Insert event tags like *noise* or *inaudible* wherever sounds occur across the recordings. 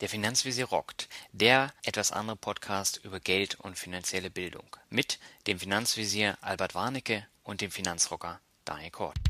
Der Finanzvisier rockt, der etwas andere Podcast über Geld und finanzielle Bildung mit dem Finanzvisier Albert Warnecke und dem Finanzrocker Daniel Kort.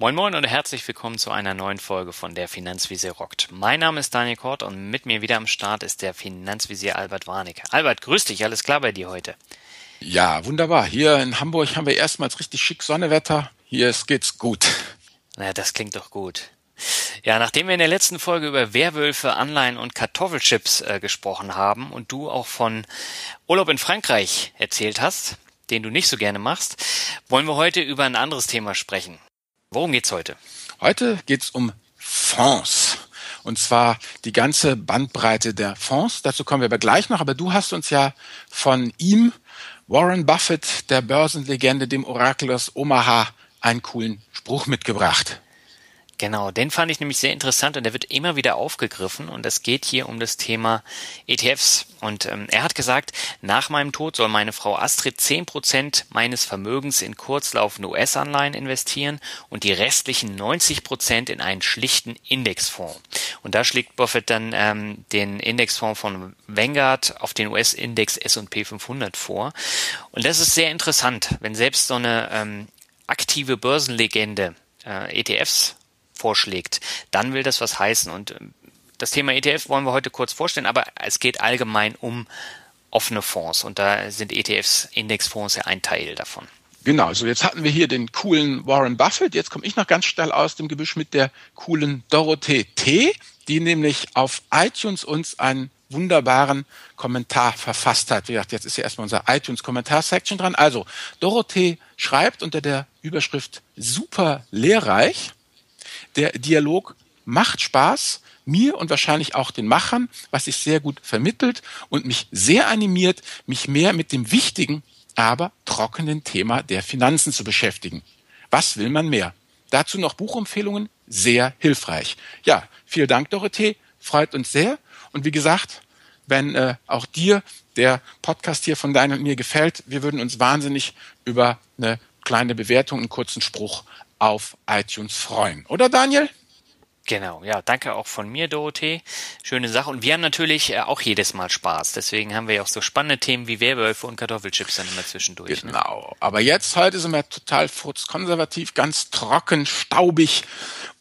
Moin Moin und herzlich willkommen zu einer neuen Folge von der Finanzvisier rockt. Mein Name ist Daniel Kort und mit mir wieder am Start ist der Finanzvisier Albert Warnecke. Albert, grüß dich, alles klar bei dir heute? Ja, wunderbar. Hier in Hamburg haben wir erstmals richtig schick Sonnewetter. Hier geht's gut. Na, das klingt doch gut. Ja, nachdem wir in der letzten Folge über Werwölfe, Anleihen und Kartoffelchips äh, gesprochen haben und du auch von Urlaub in Frankreich erzählt hast, den du nicht so gerne machst, wollen wir heute über ein anderes Thema sprechen. Worum geht's heute? Heute geht's um Fonds. Und zwar die ganze Bandbreite der Fonds. Dazu kommen wir aber gleich noch. Aber du hast uns ja von ihm, Warren Buffett, der Börsenlegende, dem Orakel aus Omaha, einen coolen Spruch mitgebracht. Genau, den fand ich nämlich sehr interessant und der wird immer wieder aufgegriffen und es geht hier um das Thema ETFs. Und ähm, er hat gesagt, nach meinem Tod soll meine Frau Astrid zehn Prozent meines Vermögens in kurzlaufende US-Anleihen investieren und die restlichen 90 Prozent in einen schlichten Indexfonds. Und da schlägt Buffett dann ähm, den Indexfonds von Vanguard auf den US-Index S&P 500 vor. Und das ist sehr interessant, wenn selbst so eine ähm, aktive Börsenlegende äh, ETFs vorschlägt, dann will das was heißen. Und ähm, das Thema ETF wollen wir heute kurz vorstellen, aber es geht allgemein um offene Fonds und da sind ETFs, Indexfonds ja ein Teil davon. Genau, so jetzt hatten wir hier den coolen Warren Buffett. Jetzt komme ich noch ganz schnell aus dem Gebüsch mit der coolen Dorothee T., die nämlich auf iTunes uns einen wunderbaren Kommentar verfasst hat. Wie gesagt, jetzt ist ja erstmal unser iTunes-Kommentar-Section dran. Also, Dorothee schreibt unter der Überschrift super lehrreich. Der Dialog macht Spaß, mir und wahrscheinlich auch den Machern, was sich sehr gut vermittelt und mich sehr animiert, mich mehr mit dem wichtigen, aber trockenen Thema der Finanzen zu beschäftigen. Was will man mehr? Dazu noch Buchempfehlungen, sehr hilfreich. Ja, vielen Dank, Dorothee, freut uns sehr. Und wie gesagt, wenn äh, auch dir der Podcast hier von deinem und mir gefällt, wir würden uns wahnsinnig über eine kleine Bewertung, einen kurzen Spruch auf iTunes freuen. Oder Daniel? Genau, ja, danke auch von mir, Dorothee. Schöne Sache. Und wir haben natürlich äh, auch jedes Mal Spaß. Deswegen haben wir ja auch so spannende Themen wie Werwölfe und Kartoffelchips dann immer zwischendurch. Ne? Genau. Ne? Aber jetzt, heute sind wir total furzkonservativ, ganz trocken, staubig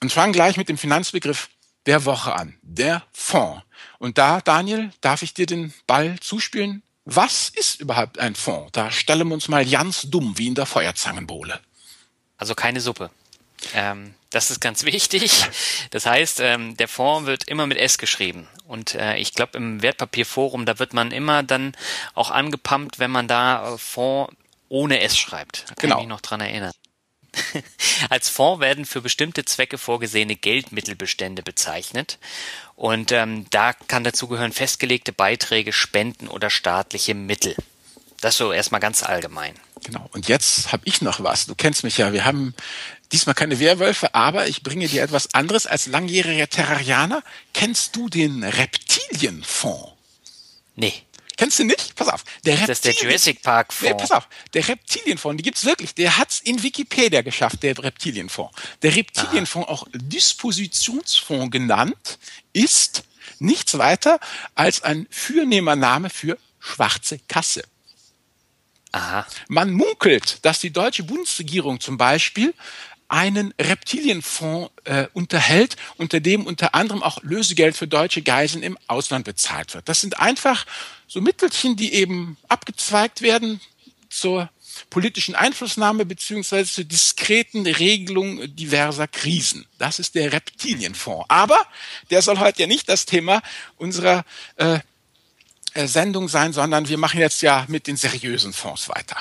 und fangen gleich mit dem Finanzbegriff der Woche an. Der Fonds. Und da, Daniel, darf ich dir den Ball zuspielen? Was ist überhaupt ein Fonds? Da stellen wir uns mal ganz dumm wie in der Feuerzangenbowle. Also keine Suppe. Ähm, das ist ganz *laughs* wichtig. Das heißt, ähm, der Fonds wird immer mit S geschrieben. Und äh, ich glaube, im Wertpapierforum, da wird man immer dann auch angepumpt, wenn man da äh, Fonds ohne S schreibt. Da kann genau. ich mich noch dran erinnern. *laughs* Als Fonds werden für bestimmte Zwecke vorgesehene Geldmittelbestände bezeichnet. Und ähm, da kann dazugehören festgelegte Beiträge, Spenden oder staatliche Mittel. Das so erstmal ganz allgemein. Genau. Und jetzt habe ich noch was. Du kennst mich ja. Wir haben diesmal keine Werwölfe, aber ich bringe dir etwas anderes. Als langjähriger Terrarianer kennst du den Reptilienfonds? Nee. Kennst du nicht? Pass auf. Der Reptilien, das ist der Jurassic Park Fonds. Nee, pass auf. Der Reptilienfonds, die gibt's wirklich. Der hat's in Wikipedia geschafft, der Reptilienfonds. Der Reptilienfonds, auch Dispositionsfonds genannt, ist nichts weiter als ein Fürnehmername für schwarze Kasse. Aha. Man munkelt, dass die deutsche Bundesregierung zum Beispiel einen Reptilienfonds äh, unterhält, unter dem unter anderem auch Lösegeld für deutsche Geiseln im Ausland bezahlt wird. Das sind einfach so Mittelchen, die eben abgezweigt werden zur politischen Einflussnahme beziehungsweise zur diskreten Regelung diverser Krisen. Das ist der Reptilienfonds. Aber der soll heute ja nicht das Thema unserer äh, Sendung sein, sondern wir machen jetzt ja mit den seriösen Fonds weiter.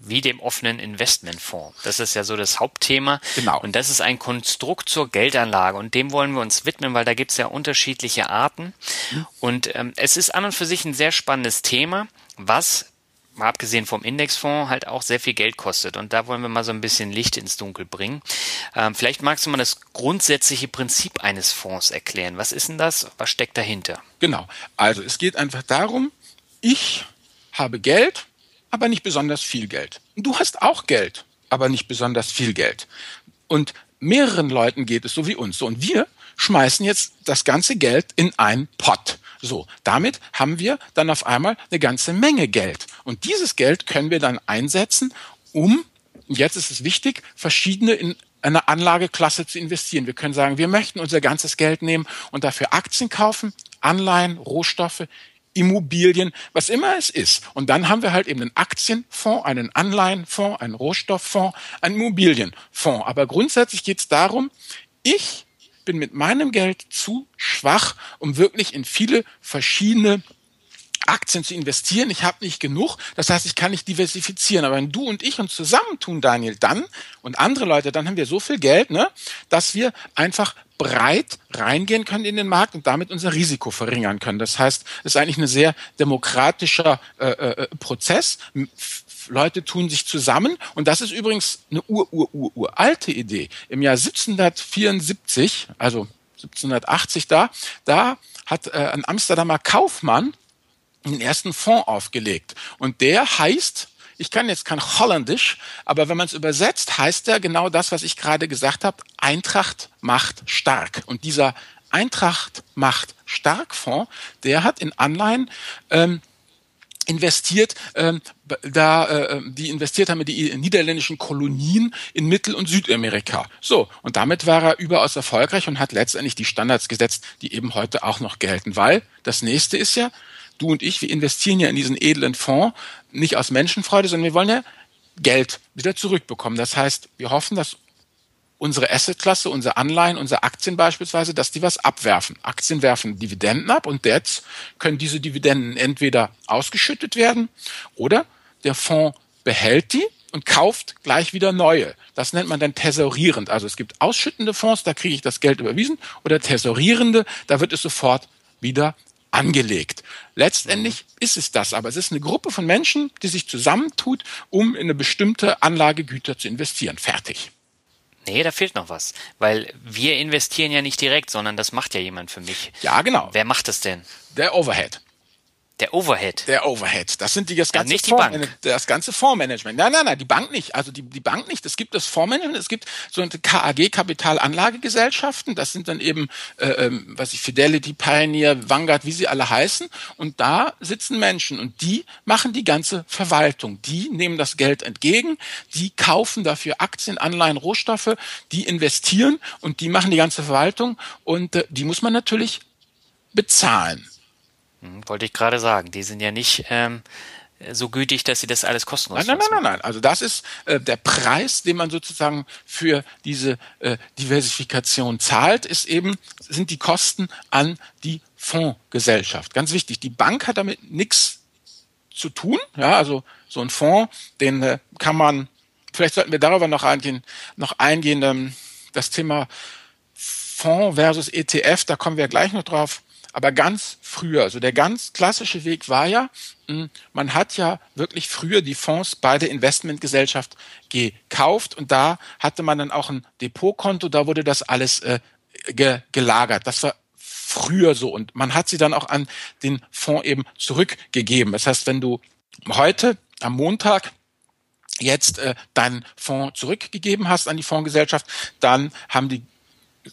wie dem offenen Investmentfonds. Das ist ja so das Hauptthema. Genau. Und das ist ein Konstrukt zur Geldanlage. Und dem wollen wir uns widmen, weil da gibt es ja unterschiedliche Arten. Mhm. Und ähm, es ist an und für sich ein sehr spannendes Thema, was mal abgesehen vom Indexfonds, halt auch sehr viel Geld kostet. Und da wollen wir mal so ein bisschen Licht ins Dunkel bringen. Ähm, vielleicht magst du mal das grundsätzliche Prinzip eines Fonds erklären. Was ist denn das? Was steckt dahinter? Genau. Also es geht einfach darum, ich habe Geld, aber nicht besonders viel Geld. Du hast auch Geld, aber nicht besonders viel Geld. Und mehreren Leuten geht es so wie uns. So, und wir schmeißen jetzt das ganze Geld in einen Pot. So, damit haben wir dann auf einmal eine ganze Menge Geld. Und dieses Geld können wir dann einsetzen, um, jetzt ist es wichtig, verschiedene in einer Anlageklasse zu investieren. Wir können sagen, wir möchten unser ganzes Geld nehmen und dafür Aktien kaufen, Anleihen, Rohstoffe, Immobilien, was immer es ist. Und dann haben wir halt eben einen Aktienfonds, einen Anleihenfonds, einen Rohstofffonds, einen Immobilienfonds. Aber grundsätzlich geht es darum, ich bin mit meinem Geld zu schwach, um wirklich in viele verschiedene Aktien zu investieren. Ich habe nicht genug. Das heißt, ich kann nicht diversifizieren. Aber wenn du und ich uns zusammentun, Daniel, dann und andere Leute, dann haben wir so viel Geld, ne, dass wir einfach breit reingehen können in den Markt und damit unser Risiko verringern können. Das heißt, es ist eigentlich ein sehr demokratischer äh, äh, Prozess. Leute tun sich zusammen. Und das ist übrigens eine ur, ur, ur, uralte Idee. Im Jahr 1774, also 1780 da, da hat äh, ein Amsterdamer Kaufmann den ersten Fonds aufgelegt. Und der heißt, ich kann jetzt kein Holländisch, aber wenn man es übersetzt, heißt er genau das, was ich gerade gesagt habe, Eintracht macht stark. Und dieser Eintracht macht stark Fonds, der hat in Anleihen ähm, investiert, ähm, da äh, die investiert haben in die niederländischen Kolonien in Mittel- und Südamerika. So, und damit war er überaus erfolgreich und hat letztendlich die Standards gesetzt, die eben heute auch noch gelten. Weil das nächste ist ja, du und ich, wir investieren ja in diesen edlen Fonds, nicht aus Menschenfreude, sondern wir wollen ja Geld wieder zurückbekommen. Das heißt, wir hoffen, dass unsere Assetklasse, unsere Anleihen, unsere Aktien beispielsweise, dass die was abwerfen. Aktien werfen Dividenden ab und jetzt können diese Dividenden entweder ausgeschüttet werden oder der Fonds behält die und kauft gleich wieder neue. Das nennt man dann tesorierend. Also es gibt ausschüttende Fonds, da kriege ich das Geld überwiesen, oder tesorierende, da wird es sofort wieder angelegt. Letztendlich ist es das, aber es ist eine Gruppe von Menschen, die sich zusammentut, um in eine bestimmte Anlagegüter zu investieren. Fertig. Nee, da fehlt noch was. Weil wir investieren ja nicht direkt, sondern das macht ja jemand für mich. Ja, genau. Wer macht das denn? Der Overhead. Der Overhead. Der Overhead. Das sind die das ganze, ja, Bank. das ganze Fondsmanagement. Nein, nein, nein, die Bank nicht. Also die, die Bank nicht. Es gibt das Fondsmanagement, es gibt so eine KAG Kapitalanlagegesellschaften. Das sind dann eben, äh, ähm, was ich Fidelity, Pioneer, Vanguard, wie sie alle heißen. Und da sitzen Menschen und die machen die ganze Verwaltung. Die nehmen das Geld entgegen, die kaufen dafür Aktien, Anleihen, Rohstoffe, die investieren und die machen die ganze Verwaltung und äh, die muss man natürlich bezahlen. Hm, wollte ich gerade sagen. Die sind ja nicht ähm, so gütig, dass sie das alles kostenlos Nein, nein, nein, nein, nein. Also das ist äh, der Preis, den man sozusagen für diese äh, Diversifikation zahlt, ist eben, sind die Kosten an die Fondsgesellschaft. Ganz wichtig. Die Bank hat damit nichts zu tun. Ja, also so ein Fonds, den äh, kann man, vielleicht sollten wir darüber noch eingehen, noch eingehen, ähm, das Thema Fonds versus ETF, da kommen wir gleich noch drauf aber ganz früher, also der ganz klassische Weg war ja, hm, man hat ja wirklich früher die Fonds bei der Investmentgesellschaft gekauft und da hatte man dann auch ein Depotkonto, da wurde das alles äh, ge gelagert. Das war früher so und man hat sie dann auch an den Fonds eben zurückgegeben. Das heißt, wenn du heute am Montag jetzt äh, deinen Fonds zurückgegeben hast an die Fondsgesellschaft, dann haben die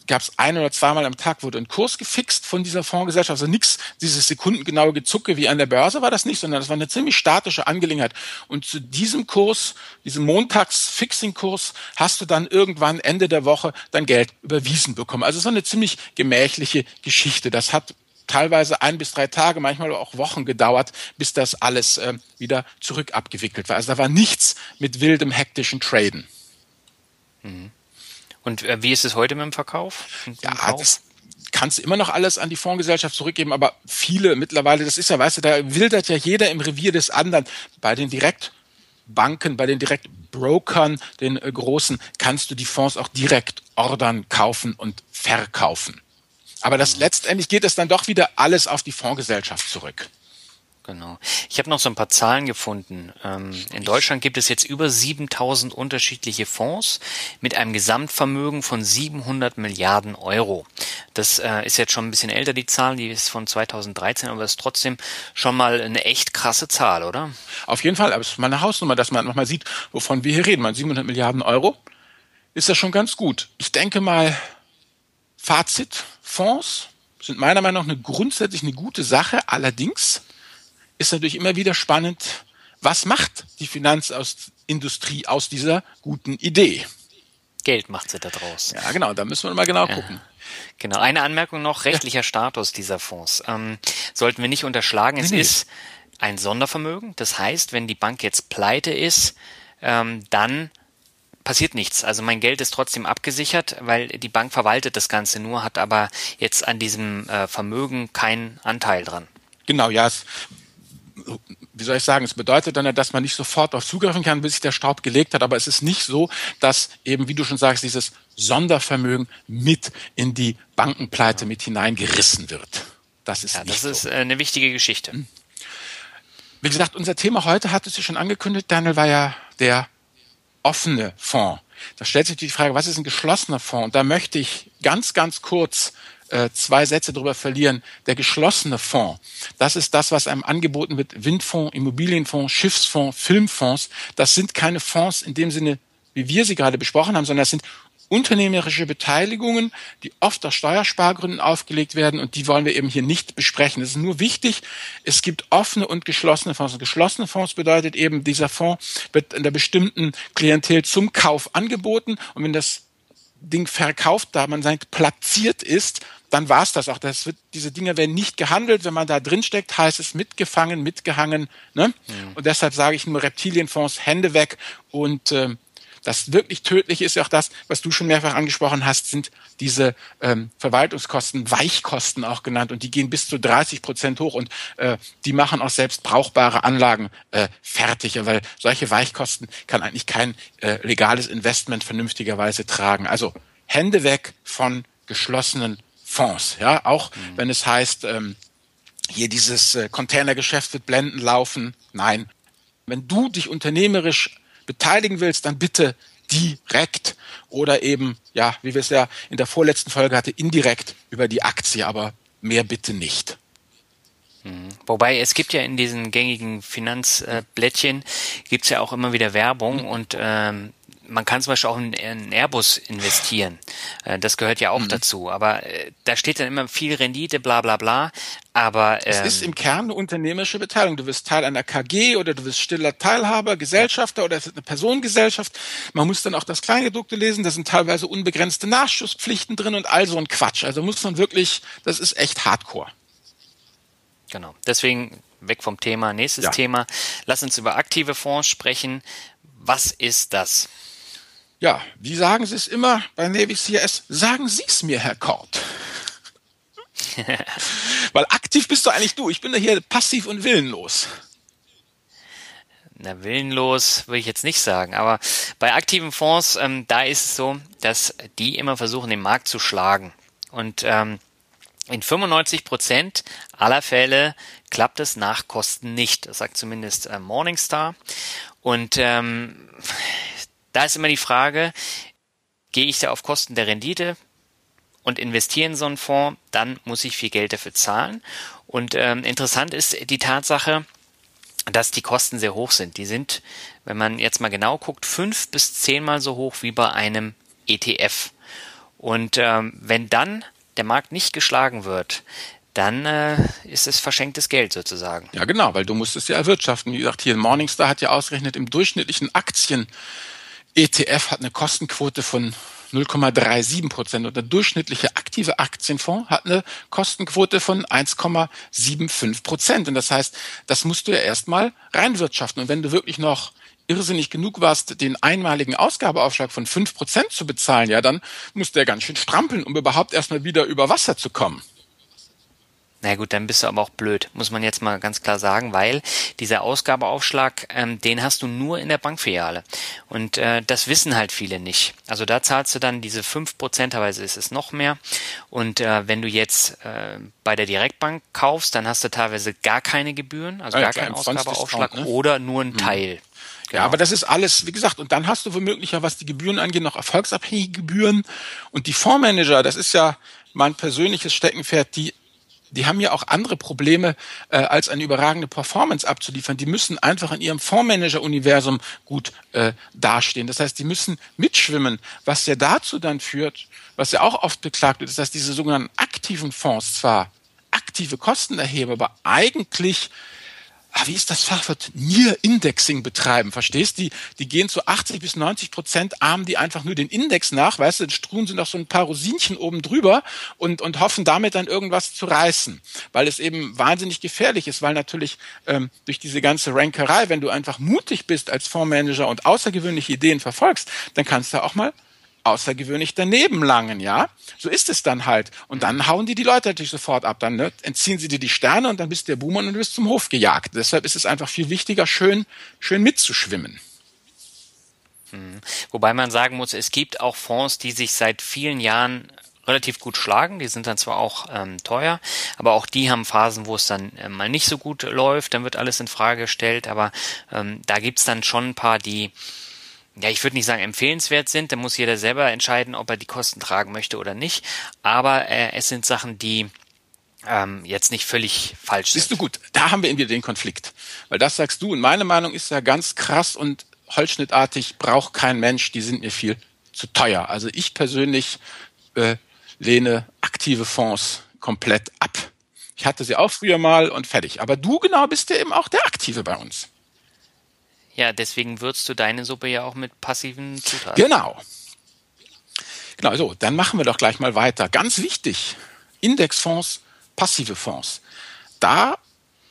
gab es ein oder zweimal am Tag wurde ein Kurs gefixt von dieser Fondsgesellschaft. Also nichts, dieses sekundengenaue Gezucke wie an der Börse war das nicht, sondern das war eine ziemlich statische Angelegenheit. Und zu diesem Kurs, diesem Montags-Fixing-Kurs, hast du dann irgendwann Ende der Woche dein Geld überwiesen bekommen. Also es war eine ziemlich gemächliche Geschichte. Das hat teilweise ein bis drei Tage, manchmal auch Wochen gedauert, bis das alles äh, wieder zurück abgewickelt war. Also da war nichts mit wildem, hektischen Traden. Mhm. Und äh, wie ist es heute mit dem Verkauf? ja, das kannst du immer noch alles an die Fondsgesellschaft zurückgeben, aber viele mittlerweile, das ist ja, weißt du, da wildert ja jeder im Revier des anderen. Bei den direkt Direktbanken, bei den Direktbrokern, den äh, großen, kannst du die Fonds auch direkt ordern, kaufen und verkaufen. Aber das letztendlich geht es dann doch wieder alles auf die Fondsgesellschaft zurück. Genau. Ich habe noch so ein paar Zahlen gefunden. Ähm, in Deutschland gibt es jetzt über 7000 unterschiedliche Fonds mit einem Gesamtvermögen von 700 Milliarden Euro. Das äh, ist jetzt schon ein bisschen älter, die Zahl, die ist von 2013, aber ist trotzdem schon mal eine echt krasse Zahl, oder? Auf jeden Fall, aber es ist mal eine Hausnummer, dass man nochmal sieht, wovon wir hier reden. Man 700 Milliarden Euro ist ja schon ganz gut. Ich denke mal, Fazit, Fonds sind meiner Meinung nach eine grundsätzlich eine gute Sache. Allerdings ist natürlich immer wieder spannend, was macht die Finanzindustrie aus dieser guten Idee? Geld macht sie da draus. Ja, genau, da müssen wir mal genau ja. gucken. Genau, eine Anmerkung noch, rechtlicher ja. Status dieser Fonds. Ähm, sollten wir nicht unterschlagen, es nee, ist ein Sondervermögen. Das heißt, wenn die Bank jetzt pleite ist, ähm, dann passiert nichts. Also mein Geld ist trotzdem abgesichert, weil die Bank verwaltet das Ganze nur, hat aber jetzt an diesem äh, Vermögen keinen Anteil dran. Genau, ja. Es wie soll ich sagen, es bedeutet dann ja, dass man nicht sofort darauf zugreifen kann, bis sich der Staub gelegt hat, aber es ist nicht so, dass eben, wie du schon sagst, dieses Sondervermögen mit in die Bankenpleite mit hineingerissen wird. Das ist, ja, das ist äh, eine wichtige Geschichte. Hm. Wie gesagt, unser Thema heute hat es ja schon angekündigt, Daniel, war ja der offene Fonds. Da stellt sich die Frage, was ist ein geschlossener Fonds? Und da möchte ich ganz, ganz kurz äh, zwei Sätze darüber verlieren. Der geschlossene Fonds, das ist das, was einem angeboten wird. Windfonds, Immobilienfonds, Schiffsfonds, Filmfonds. Das sind keine Fonds in dem Sinne, wie wir sie gerade besprochen haben, sondern das sind unternehmerische Beteiligungen, die oft aus Steuerspargründen aufgelegt werden und die wollen wir eben hier nicht besprechen. Es ist nur wichtig, es gibt offene und geschlossene Fonds. Und geschlossene Fonds bedeutet eben, dieser Fonds wird in der bestimmten Klientel zum Kauf angeboten und wenn das Ding verkauft, da man sagt, platziert ist, dann war es das auch. Das wird, diese Dinge werden nicht gehandelt. Wenn man da drin steckt, heißt es mitgefangen, mitgehangen. Ne? Mhm. Und deshalb sage ich nur Reptilienfonds, Hände weg und ähm, das wirklich Tödliche ist ja auch das, was du schon mehrfach angesprochen hast, sind diese ähm, Verwaltungskosten, Weichkosten auch genannt und die gehen bis zu 30 Prozent hoch und äh, die machen auch selbst brauchbare Anlagen äh, fertig, weil solche Weichkosten kann eigentlich kein äh, legales Investment vernünftigerweise tragen. Also Hände weg von geschlossenen Fonds, ja, auch mhm. wenn es heißt, ähm, hier dieses äh, Containergeschäft wird blenden laufen. Nein. Wenn du dich unternehmerisch beteiligen willst, dann bitte direkt oder eben, ja, wie wir es ja in der vorletzten Folge hatte, indirekt über die Aktie, aber mehr bitte nicht. Mhm. Wobei es gibt ja in diesen gängigen Finanzblättchen gibt's ja auch immer wieder Werbung mhm. und ähm, man kann zum Beispiel auch in, in Airbus investieren. Äh, das gehört ja auch mhm. dazu. Aber äh, da steht dann immer viel Rendite, bla bla bla. Aber ähm, es ist im Kern eine unternehmerische Beteiligung. Du wirst Teil einer KG oder du wirst stiller Teilhaber, Gesellschafter oder es ist eine Personengesellschaft. Man muss dann auch das Kleingedruckte lesen. Da sind teilweise unbegrenzte Nachschusspflichten drin und all so ein Quatsch. Also muss man wirklich, das ist echt Hardcore. Genau. Deswegen weg vom Thema. Nächstes ja. Thema. Lass uns über aktive Fonds sprechen. Was ist das? Ja, wie sagen Sie es immer bei Navy CS? Sagen Sie es mir, Herr Kort. *laughs* Weil aktiv bist du eigentlich du. Ich bin da hier passiv und willenlos. Na, willenlos würde ich jetzt nicht sagen, aber bei aktiven Fonds, ähm, da ist es so, dass die immer versuchen, den Markt zu schlagen. Und ähm, in 95 Prozent aller Fälle klappt es nach Kosten nicht. Das sagt zumindest äh, Morningstar. Und ähm, da ist immer die Frage, gehe ich da auf Kosten der Rendite und investiere in so einen Fonds, dann muss ich viel Geld dafür zahlen. Und ähm, interessant ist die Tatsache, dass die Kosten sehr hoch sind. Die sind, wenn man jetzt mal genau guckt, fünf bis zehnmal so hoch wie bei einem ETF. Und ähm, wenn dann der Markt nicht geschlagen wird, dann äh, ist es verschenktes Geld sozusagen. Ja, genau, weil du musst es ja erwirtschaften. Wie gesagt, hier Morningstar hat ja ausgerechnet, im durchschnittlichen Aktien ETF hat eine Kostenquote von 0,37 Prozent und der durchschnittliche aktive Aktienfonds hat eine Kostenquote von 1,75 Prozent. Und das heißt, das musst du ja erstmal reinwirtschaften. Und wenn du wirklich noch irrsinnig genug warst, den einmaligen Ausgabeaufschlag von 5 Prozent zu bezahlen, ja, dann musst du ja ganz schön strampeln, um überhaupt erstmal wieder über Wasser zu kommen. Na gut, dann bist du aber auch blöd, muss man jetzt mal ganz klar sagen, weil dieser Ausgabeaufschlag, ähm, den hast du nur in der Bankfiliale. Und äh, das wissen halt viele nicht. Also da zahlst du dann diese fünf Prozent, teilweise ist es noch mehr. Und äh, wenn du jetzt äh, bei der Direktbank kaufst, dann hast du teilweise gar keine Gebühren, also gar keinen Ausgabeaufschlag ne? oder nur einen hm. Teil. Genau. Ja, aber das ist alles, wie gesagt, und dann hast du womöglich ja, was die Gebühren angeht, noch erfolgsabhängige Gebühren. Und die Fondsmanager, das ist ja mein persönliches Steckenpferd, die die haben ja auch andere Probleme, äh, als eine überragende Performance abzuliefern. Die müssen einfach in ihrem Fondsmanager-Universum gut äh, dastehen. Das heißt, die müssen mitschwimmen, was ja dazu dann führt, was ja auch oft beklagt wird, ist, dass diese sogenannten aktiven Fonds zwar aktive Kosten erheben, aber eigentlich ah, wie ist das Fachwort, Near Indexing betreiben, verstehst? Die, die gehen zu 80 bis 90 Prozent, ahmen die einfach nur den Index nach, weißt du, struhen sie noch so ein paar Rosinchen oben drüber und, und hoffen damit dann irgendwas zu reißen, weil es eben wahnsinnig gefährlich ist, weil natürlich ähm, durch diese ganze Rankerei, wenn du einfach mutig bist als Fondsmanager und außergewöhnliche Ideen verfolgst, dann kannst du auch mal außergewöhnlich daneben langen, ja. So ist es dann halt. Und dann hauen die die Leute natürlich sofort ab. Dann ne, entziehen sie dir die Sterne und dann bist du der Boomer und du bist zum Hof gejagt. Deshalb ist es einfach viel wichtiger, schön, schön mitzuschwimmen. Hm. Wobei man sagen muss, es gibt auch Fonds, die sich seit vielen Jahren relativ gut schlagen. Die sind dann zwar auch ähm, teuer, aber auch die haben Phasen, wo es dann äh, mal nicht so gut läuft. Dann wird alles in Frage gestellt. Aber ähm, da gibt's dann schon ein paar, die ja, ich würde nicht sagen empfehlenswert sind, da muss jeder selber entscheiden, ob er die Kosten tragen möchte oder nicht. Aber äh, es sind Sachen, die ähm, jetzt nicht völlig falsch sind. Siehst du gut, da haben wir wieder den Konflikt. Weil das sagst du und meine Meinung ist ja ganz krass und holzschnittartig braucht kein Mensch, die sind mir viel zu teuer. Also ich persönlich äh, lehne aktive Fonds komplett ab. Ich hatte sie auch früher mal und fertig. Aber du genau bist ja eben auch der Aktive bei uns. Ja, deswegen würzt du deine Suppe ja auch mit passiven Zutaten. Genau. Genau, so, dann machen wir doch gleich mal weiter. Ganz wichtig, Indexfonds, passive Fonds. Da,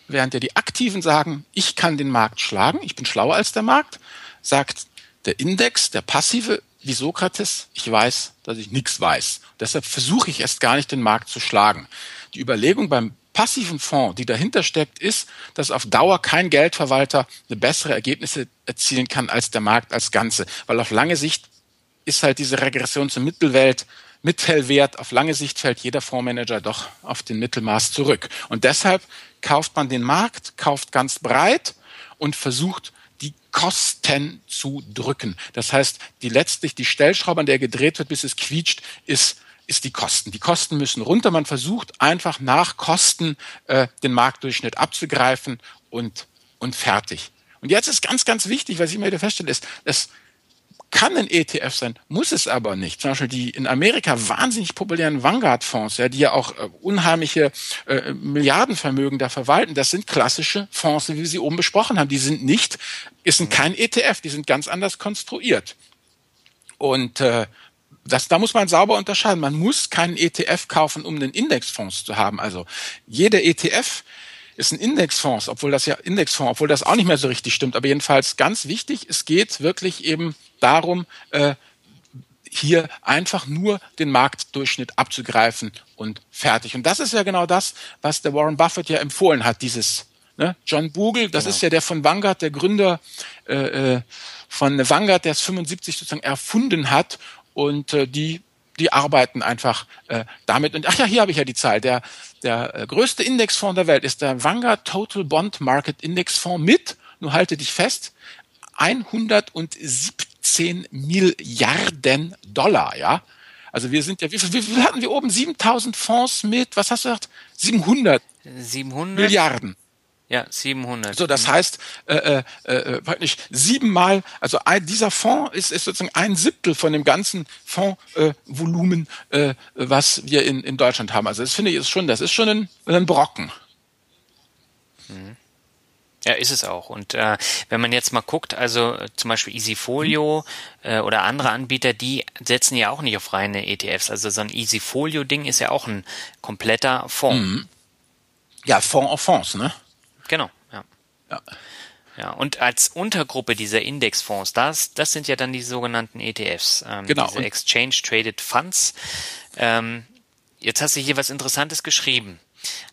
während ja die Aktiven sagen, ich kann den Markt schlagen, ich bin schlauer als der Markt, sagt der Index, der passive, wie Sokrates, ich weiß, dass ich nichts weiß. Deshalb versuche ich erst gar nicht, den Markt zu schlagen. Die Überlegung beim passiven Fonds, die dahinter steckt, ist, dass auf Dauer kein Geldverwalter eine bessere Ergebnisse erzielen kann als der Markt als Ganze. Weil auf lange Sicht ist halt diese Regression zur Mittelwelt Mittelwert. Auf lange Sicht fällt jeder Fondsmanager doch auf den Mittelmaß zurück. Und deshalb kauft man den Markt, kauft ganz breit und versucht, die Kosten zu drücken. Das heißt, die letztlich die Stellschraube, an der gedreht wird, bis es quietscht, ist ist die Kosten. Die Kosten müssen runter. Man versucht einfach nach Kosten äh, den Marktdurchschnitt abzugreifen und, und fertig. Und jetzt ist ganz, ganz wichtig, was ich mir wieder feststelle, ist, es kann ein ETF sein, muss es aber nicht. Zum Beispiel die in Amerika wahnsinnig populären Vanguard-Fonds, ja, die ja auch äh, unheimliche äh, Milliardenvermögen da verwalten, das sind klassische Fonds, wie wir sie oben besprochen haben. Die sind nicht, ist kein ETF, die sind ganz anders konstruiert. Und äh, das, da muss man sauber unterscheiden. Man muss keinen ETF kaufen, um einen Indexfonds zu haben. Also jeder ETF ist ein Indexfonds, obwohl das ja Indexfonds, obwohl das auch nicht mehr so richtig stimmt. Aber jedenfalls ganz wichtig, es geht wirklich eben darum, äh, hier einfach nur den Marktdurchschnitt abzugreifen und fertig. Und das ist ja genau das, was der Warren Buffett ja empfohlen hat, dieses ne? John Bogle, das genau. ist ja der von Vanguard, der Gründer äh, äh von Vanguard, der es 75 sozusagen erfunden hat und äh, die die arbeiten einfach äh, damit. Und ach ja, hier habe ich ja die Zahl. Der, der äh, größte Indexfonds der Welt ist der Vanguard Total Bond Market Indexfonds mit, nur halte dich fest, 117 Milliarden Dollar, ja. Also wir sind ja, wie viel, wie viel hatten wir oben? 7000 Fonds mit, was hast du gesagt? 700. 700 Milliarden. Ja, 700. So, das heißt äh, äh, äh, praktisch siebenmal, also ein, dieser Fonds ist, ist sozusagen ein Siebtel von dem ganzen Fondsvolumen, äh, äh, was wir in, in Deutschland haben. Also das finde ich ist schon, das ist schon ein, ein Brocken. Mhm. Ja, ist es auch. Und äh, wenn man jetzt mal guckt, also äh, zum Beispiel Easyfolio äh, oder andere Anbieter, die setzen ja auch nicht auf reine ETFs. Also so ein Easyfolio-Ding ist ja auch ein kompletter Fonds. Mhm. Ja, Fonds auf Fonds, ne? Genau, ja. ja. Ja, und als Untergruppe dieser Indexfonds, das, das sind ja dann die sogenannten ETFs, ähm, genau. diese Exchange Traded Funds. Ähm, jetzt hast du hier was Interessantes geschrieben.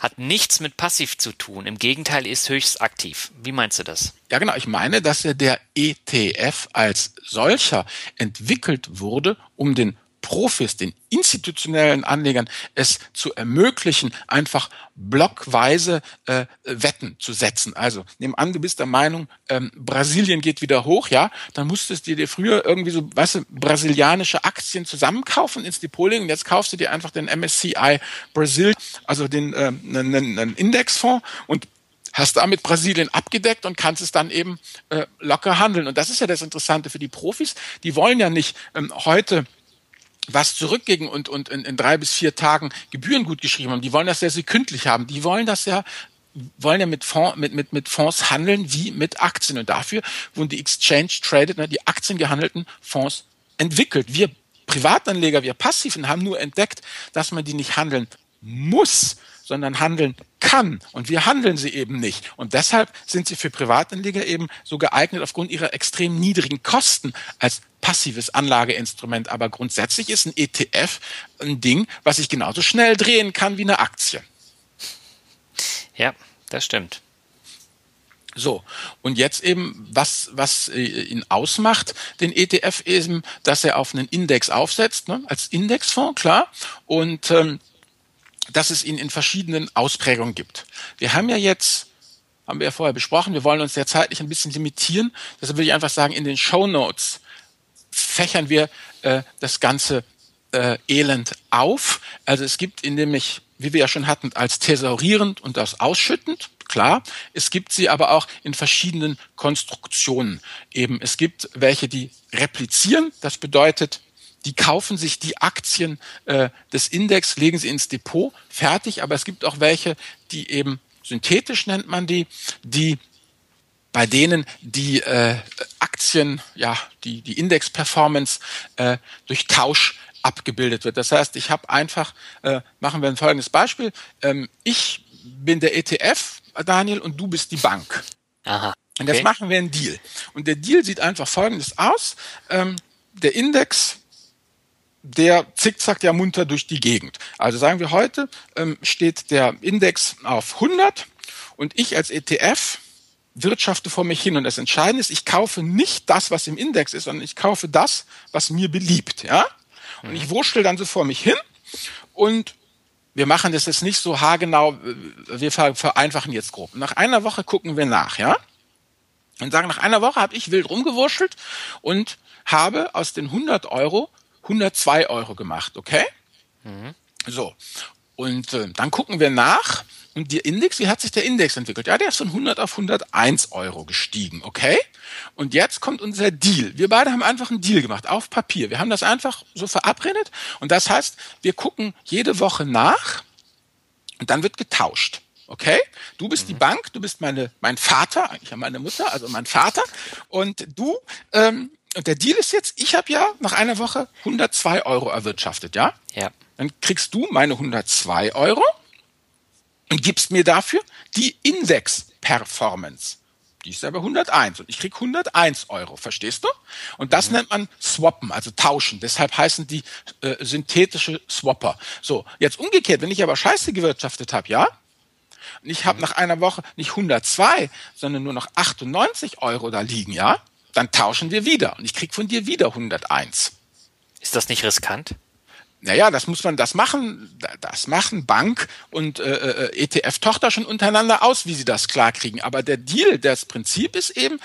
Hat nichts mit passiv zu tun. Im Gegenteil ist höchst aktiv. Wie meinst du das? Ja, genau. Ich meine, dass ja der ETF als solcher entwickelt wurde, um den Profis, den institutionellen Anlegern es zu ermöglichen, einfach blockweise äh, Wetten zu setzen. Also nehmen an, du bist der Meinung, ähm, Brasilien geht wieder hoch, ja, dann musstest du dir früher irgendwie so, weißt du, brasilianische Aktien zusammenkaufen, ins Depot legen. Jetzt kaufst du dir einfach den MSCI Brasil, also den äh, einen, einen Indexfonds und hast damit Brasilien abgedeckt und kannst es dann eben äh, locker handeln. Und das ist ja das Interessante für die Profis. Die wollen ja nicht ähm, heute was zurückgehen und, und in, in drei bis vier Tagen Gebühren gut geschrieben haben. Die wollen das ja sekündlich haben. Die wollen das ja wollen ja mit, Fonds, mit, mit, mit Fonds handeln wie mit Aktien. Und dafür wurden die Exchange Traded, ne, die aktiengehandelten Fonds entwickelt. Wir Privatanleger, wir Passiven haben nur entdeckt, dass man die nicht handeln muss, sondern handeln kann. Und wir handeln sie eben nicht. Und deshalb sind sie für Privatanleger eben so geeignet aufgrund ihrer extrem niedrigen Kosten als passives Anlageinstrument. Aber grundsätzlich ist ein ETF ein Ding, was sich genauso schnell drehen kann wie eine Aktie. Ja, das stimmt. So, und jetzt eben, was, was äh, ihn ausmacht, den ETF, eben, dass er auf einen Index aufsetzt, ne, als Indexfonds, klar, und ähm, dass es ihn in verschiedenen Ausprägungen gibt. Wir haben ja jetzt, haben wir ja vorher besprochen, wir wollen uns ja zeitlich ein bisschen limitieren, deshalb will ich einfach sagen, in den Show Notes fächern wir äh, das ganze äh, Elend auf. Also es gibt in nämlich, wie wir ja schon hatten, als thesaurierend und als ausschüttend, klar. Es gibt sie aber auch in verschiedenen Konstruktionen. Eben, es gibt welche, die replizieren. Das bedeutet, die kaufen sich die Aktien äh, des Index, legen sie ins Depot, fertig. Aber es gibt auch welche, die eben synthetisch nennt man die, die bei denen die äh, Aktien, ja, die, die Index-Performance äh, durch Tausch abgebildet wird. Das heißt, ich habe einfach, äh, machen wir ein folgendes Beispiel. Ähm, ich bin der ETF, Daniel, und du bist die Bank. Aha. Okay. Und jetzt machen wir einen Deal. Und der Deal sieht einfach folgendes aus. Ähm, der Index der zickzackt ja munter durch die Gegend. Also sagen wir heute ähm, steht der Index auf 100 und ich als ETF wirtschafte vor mich hin. Und das Entscheidende ist, ich kaufe nicht das, was im Index ist, sondern ich kaufe das, was mir beliebt. Ja? Und ich wurschtel dann so vor mich hin und wir machen das jetzt nicht so haargenau, wir vereinfachen jetzt grob. Nach einer Woche gucken wir nach, ja? Und sagen, nach einer Woche habe ich wild rumgewurschtelt und habe aus den 100 Euro 102 Euro gemacht, okay? Mhm. So. Und äh, dann gucken wir nach, und der Index, wie hat sich der Index entwickelt? Ja, der ist von 100 auf 101 Euro gestiegen, okay? Und jetzt kommt unser Deal. Wir beide haben einfach einen Deal gemacht, auf Papier. Wir haben das einfach so verabredet. Und das heißt, wir gucken jede Woche nach und dann wird getauscht. Okay? Du bist mhm. die Bank, du bist meine, mein Vater, eigentlich meine Mutter, also mein Vater. Und du, ähm, und der Deal ist jetzt, ich habe ja nach einer Woche 102 Euro erwirtschaftet, ja? Ja. Dann kriegst du meine 102 Euro und gibst mir dafür die Index-Performance. Die ist aber 101 und ich krieg 101 Euro, verstehst du? Und das mhm. nennt man Swappen, also tauschen. Deshalb heißen die äh, synthetische Swapper. So, jetzt umgekehrt, wenn ich aber Scheiße gewirtschaftet habe, ja? Und ich habe mhm. nach einer Woche nicht 102, sondern nur noch 98 Euro da liegen, ja? Dann tauschen wir wieder und ich krieg von dir wieder 101. Ist das nicht riskant? Naja, das muss man, das machen, das machen Bank und äh, äh ETF-Tochter schon untereinander aus, wie sie das klarkriegen. Aber der Deal, das Prinzip ist eben,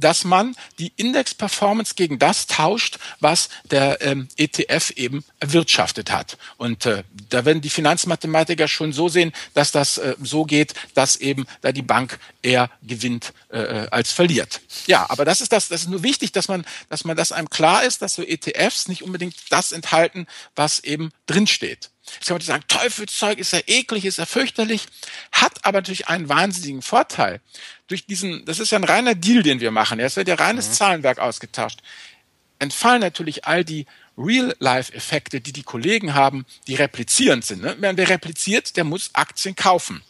dass man die Index-Performance gegen das tauscht, was der ähm, ETF eben erwirtschaftet hat. Und äh, da werden die Finanzmathematiker schon so sehen, dass das äh, so geht, dass eben da die Bank eher gewinnt äh, äh als verliert. Ja, aber das ist das, das ist nur wichtig, dass man, dass man das einem klar ist, dass so ETFs nicht unbedingt das enthalten, was eben drinsteht. Jetzt kann man sagen, Teufelszeug ist ja eklig, ist ja fürchterlich, hat aber natürlich einen wahnsinnigen Vorteil. Durch diesen, das ist ja ein reiner Deal, den wir machen. Es wird ja reines mhm. Zahlenwerk ausgetauscht. Entfallen natürlich all die Real-Life-Effekte, die die Kollegen haben, die replizierend sind. Ne? Wer repliziert, der muss Aktien kaufen.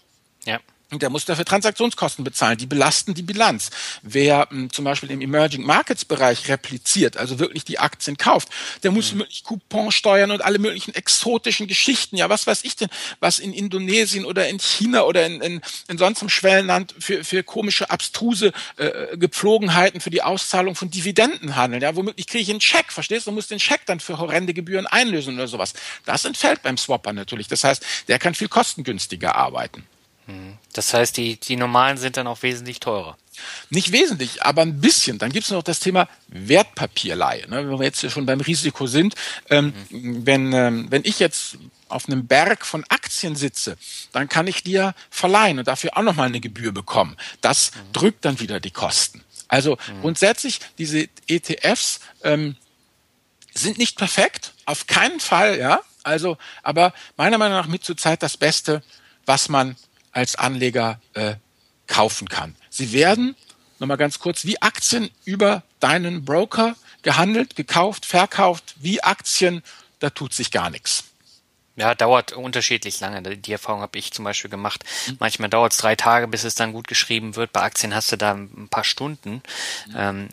Ja. Und der muss dafür Transaktionskosten bezahlen. Die belasten die Bilanz. Wer m, hm, zum Beispiel im Emerging Markets Bereich repliziert, also wirklich die Aktien kauft, der muss mhm. wirklich Coupon steuern und alle möglichen exotischen Geschichten. Ja, was weiß ich denn, was in Indonesien oder in China oder in, in, in sonst einem Schwellenland für, für komische, abstruse äh, Gepflogenheiten für die Auszahlung von Dividenden handeln. Ja, womöglich kriege ich einen Scheck, verstehst du? muss den Scheck dann für horrende Gebühren einlösen oder sowas. Das entfällt beim Swapper natürlich. Das heißt, der kann viel kostengünstiger arbeiten. Hm. Das heißt, die, die normalen sind dann auch wesentlich teurer. Nicht wesentlich, aber ein bisschen. Dann gibt es noch das Thema Wertpapierleihe. Ne? Wenn wir jetzt schon beim Risiko sind, ähm, mhm. wenn, ähm, wenn ich jetzt auf einem Berg von Aktien sitze, dann kann ich dir verleihen und dafür auch nochmal eine Gebühr bekommen. Das mhm. drückt dann wieder die Kosten. Also mhm. grundsätzlich, diese ETFs ähm, sind nicht perfekt, auf keinen Fall, ja. Also, aber meiner Meinung nach mit zur Zeit das Beste, was man als Anleger äh, kaufen kann. Sie werden, nochmal ganz kurz, wie Aktien über deinen Broker gehandelt, gekauft, verkauft, wie Aktien, da tut sich gar nichts. Ja, dauert unterschiedlich lange. Die Erfahrung habe ich zum Beispiel gemacht. Mhm. Manchmal dauert es drei Tage, bis es dann gut geschrieben wird. Bei Aktien hast du da ein paar Stunden. Mhm. Ähm,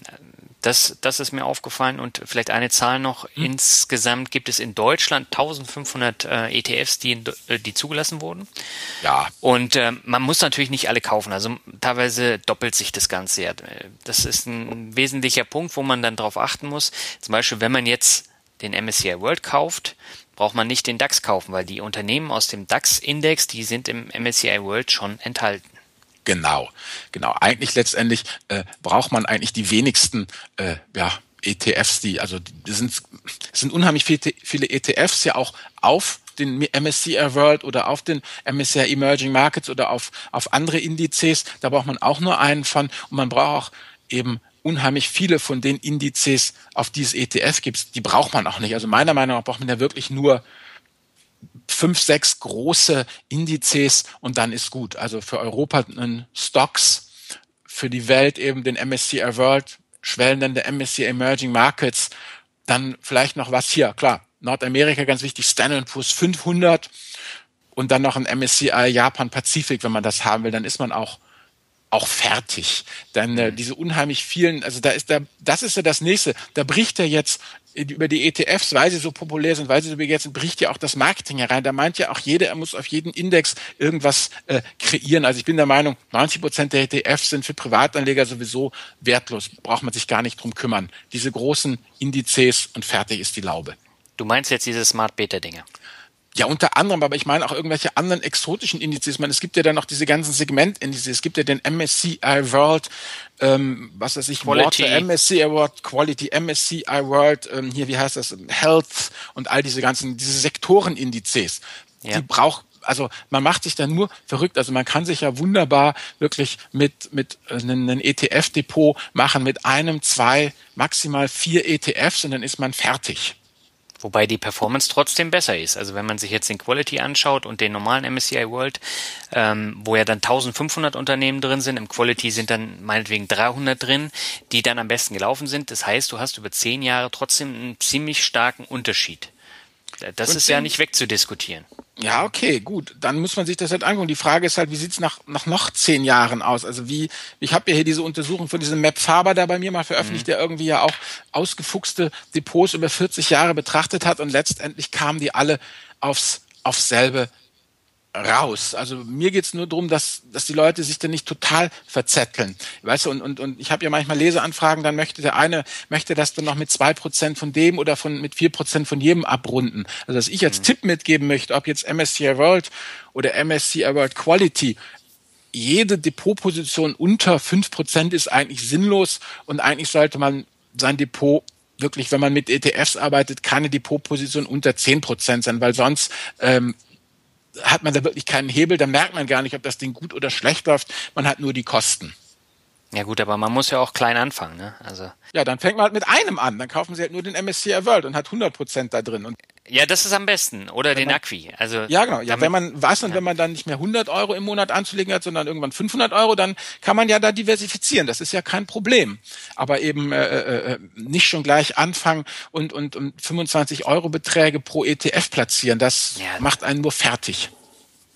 das, das ist mir aufgefallen und vielleicht eine Zahl noch. Mhm. Insgesamt gibt es in Deutschland 1500 äh, ETFs, die, äh, die zugelassen wurden. Ja. Und äh, man muss natürlich nicht alle kaufen. Also teilweise doppelt sich das Ganze. Ja. Das ist ein wesentlicher Punkt, wo man dann darauf achten muss. Zum Beispiel, wenn man jetzt den MSCI World kauft, braucht man nicht den DAX kaufen, weil die Unternehmen aus dem DAX-Index, die sind im MSCI World schon enthalten. Genau, genau. Eigentlich letztendlich äh, braucht man eigentlich die wenigsten äh, ja, ETFs, die, also die sind, sind unheimlich viele, ETFs ja auch auf den MSCI World oder auf den MSCI Emerging Markets oder auf, auf andere Indizes. Da braucht man auch nur einen von und man braucht auch eben unheimlich viele von den Indizes, auf die es ETF gibt, die braucht man auch nicht. Also meiner Meinung nach braucht man ja wirklich nur fünf, sechs große Indizes und dann ist gut. Also für Europa ein Stocks, für die Welt eben den MSCI World, schwellenden der MSCI Emerging Markets, dann vielleicht noch was hier, klar, Nordamerika ganz wichtig, Standard Poor's 500 und dann noch ein MSCI Japan Pazifik, wenn man das haben will, dann ist man auch auch fertig. Dann äh, mhm. diese unheimlich vielen, also da ist da, das ist ja das nächste. Da bricht er jetzt über die ETFs, weil sie so populär sind, weil sie so begehrt sind, bricht ja auch das Marketing herein. Da meint ja auch jeder, er muss auf jeden Index irgendwas äh, kreieren. Also ich bin der Meinung, 90 Prozent der ETFs sind für Privatanleger sowieso wertlos. Braucht man sich gar nicht drum kümmern. Diese großen Indizes und fertig ist die Laube. Du meinst jetzt diese Smart Beta Dinge? Ja, unter anderem, aber ich meine auch irgendwelche anderen exotischen Indizes. Ich meine, es gibt ja dann noch diese ganzen Segmentindizes. Es gibt ja den MSCI World, ähm, was weiß ich, Quality. Water, MSCI World Quality, MSCI World, ähm, hier, wie heißt das, Health und all diese ganzen, diese Sektorenindizes. Ja. Die braucht also man macht sich da nur verrückt. Also man kann sich ja wunderbar wirklich mit mit einem ETF-Depot machen mit einem, zwei, maximal vier ETFs und dann ist man fertig. Wobei die Performance trotzdem besser ist. Also wenn man sich jetzt den Quality anschaut und den normalen MSCI World, ähm, wo ja dann 1500 Unternehmen drin sind, im Quality sind dann meinetwegen 300 drin, die dann am besten gelaufen sind. Das heißt, du hast über zehn Jahre trotzdem einen ziemlich starken Unterschied. Das und ist ja nicht wegzudiskutieren. Ja, okay, gut. Dann muss man sich das halt angucken. Die Frage ist halt, wie sieht's nach, nach noch zehn Jahren aus? Also wie, ich habe ja hier diese Untersuchung von diesem Map Faber da bei mir mal veröffentlicht, mhm. der irgendwie ja auch ausgefuchste Depots über 40 Jahre betrachtet hat und letztendlich kamen die alle aufs, aufs selbe raus. Also mir geht's nur darum, dass, dass die Leute sich dann nicht total verzetteln. Weißt du, und, und, und ich habe ja manchmal Leseanfragen, dann möchte der eine, möchte das dann noch mit zwei Prozent von dem oder von mit vier Prozent von jedem abrunden. Also dass ich als mhm. Tipp mitgeben möchte, ob jetzt MSCI World oder MSCI World Quality, jede Depotposition unter fünf Prozent ist eigentlich sinnlos und eigentlich sollte man sein Depot wirklich, wenn man mit ETFs arbeitet, keine Depotposition unter zehn Prozent sein, weil sonst ähm, hat man da wirklich keinen Hebel, dann merkt man gar nicht, ob das Ding gut oder schlecht läuft. Man hat nur die Kosten. Ja gut, aber man muss ja auch klein anfangen, ne? Also ja, dann fängt man halt mit einem an. Dann kaufen sie halt nur den MSCI World und hat 100 Prozent da drin. Und ja, das ist am besten. Oder den man, Acqui. Also ja, genau. Ja, damit, wenn man was und ja. wenn man dann nicht mehr 100 Euro im Monat anzulegen hat, sondern irgendwann 500 Euro, dann kann man ja da diversifizieren. Das ist ja kein Problem. Aber eben äh, äh, äh nicht schon gleich anfangen und und, und 25 Euro Beträge pro ETF platzieren. Das ja. macht einen nur fertig.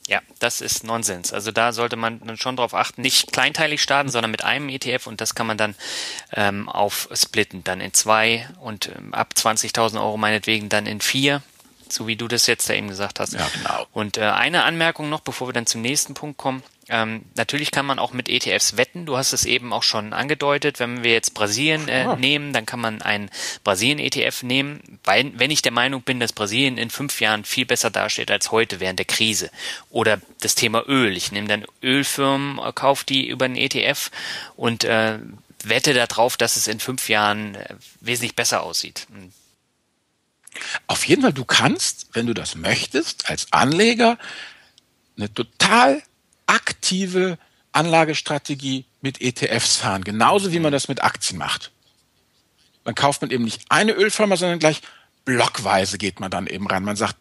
Ja, das ist Nonsens. Also da sollte man dann schon darauf achten, nicht kleinteilig starten, sondern mit einem ETF und das kann man dann ähm, aufsplitten, dann in zwei und ähm, ab 20.000 Euro meinetwegen dann in vier so wie du das jetzt da eben gesagt hast. Ja, genau. Und äh, eine Anmerkung noch, bevor wir dann zum nächsten Punkt kommen. Ähm, natürlich kann man auch mit ETFs wetten. Du hast es eben auch schon angedeutet. Wenn wir jetzt Brasilien äh, nehmen, dann kann man einen Brasilien-ETF nehmen, weil, wenn ich der Meinung bin, dass Brasilien in fünf Jahren viel besser dasteht als heute während der Krise. Oder das Thema Öl. Ich nehme dann Ölfirmen, äh, kaufe die über einen ETF und äh, wette darauf, dass es in fünf Jahren äh, wesentlich besser aussieht. Auf jeden Fall, du kannst, wenn du das möchtest, als Anleger eine total aktive Anlagestrategie mit ETFs fahren, genauso wie man das mit Aktien macht. Man kauft man eben nicht eine Ölfirma, sondern gleich blockweise geht man dann eben rein. Man sagt,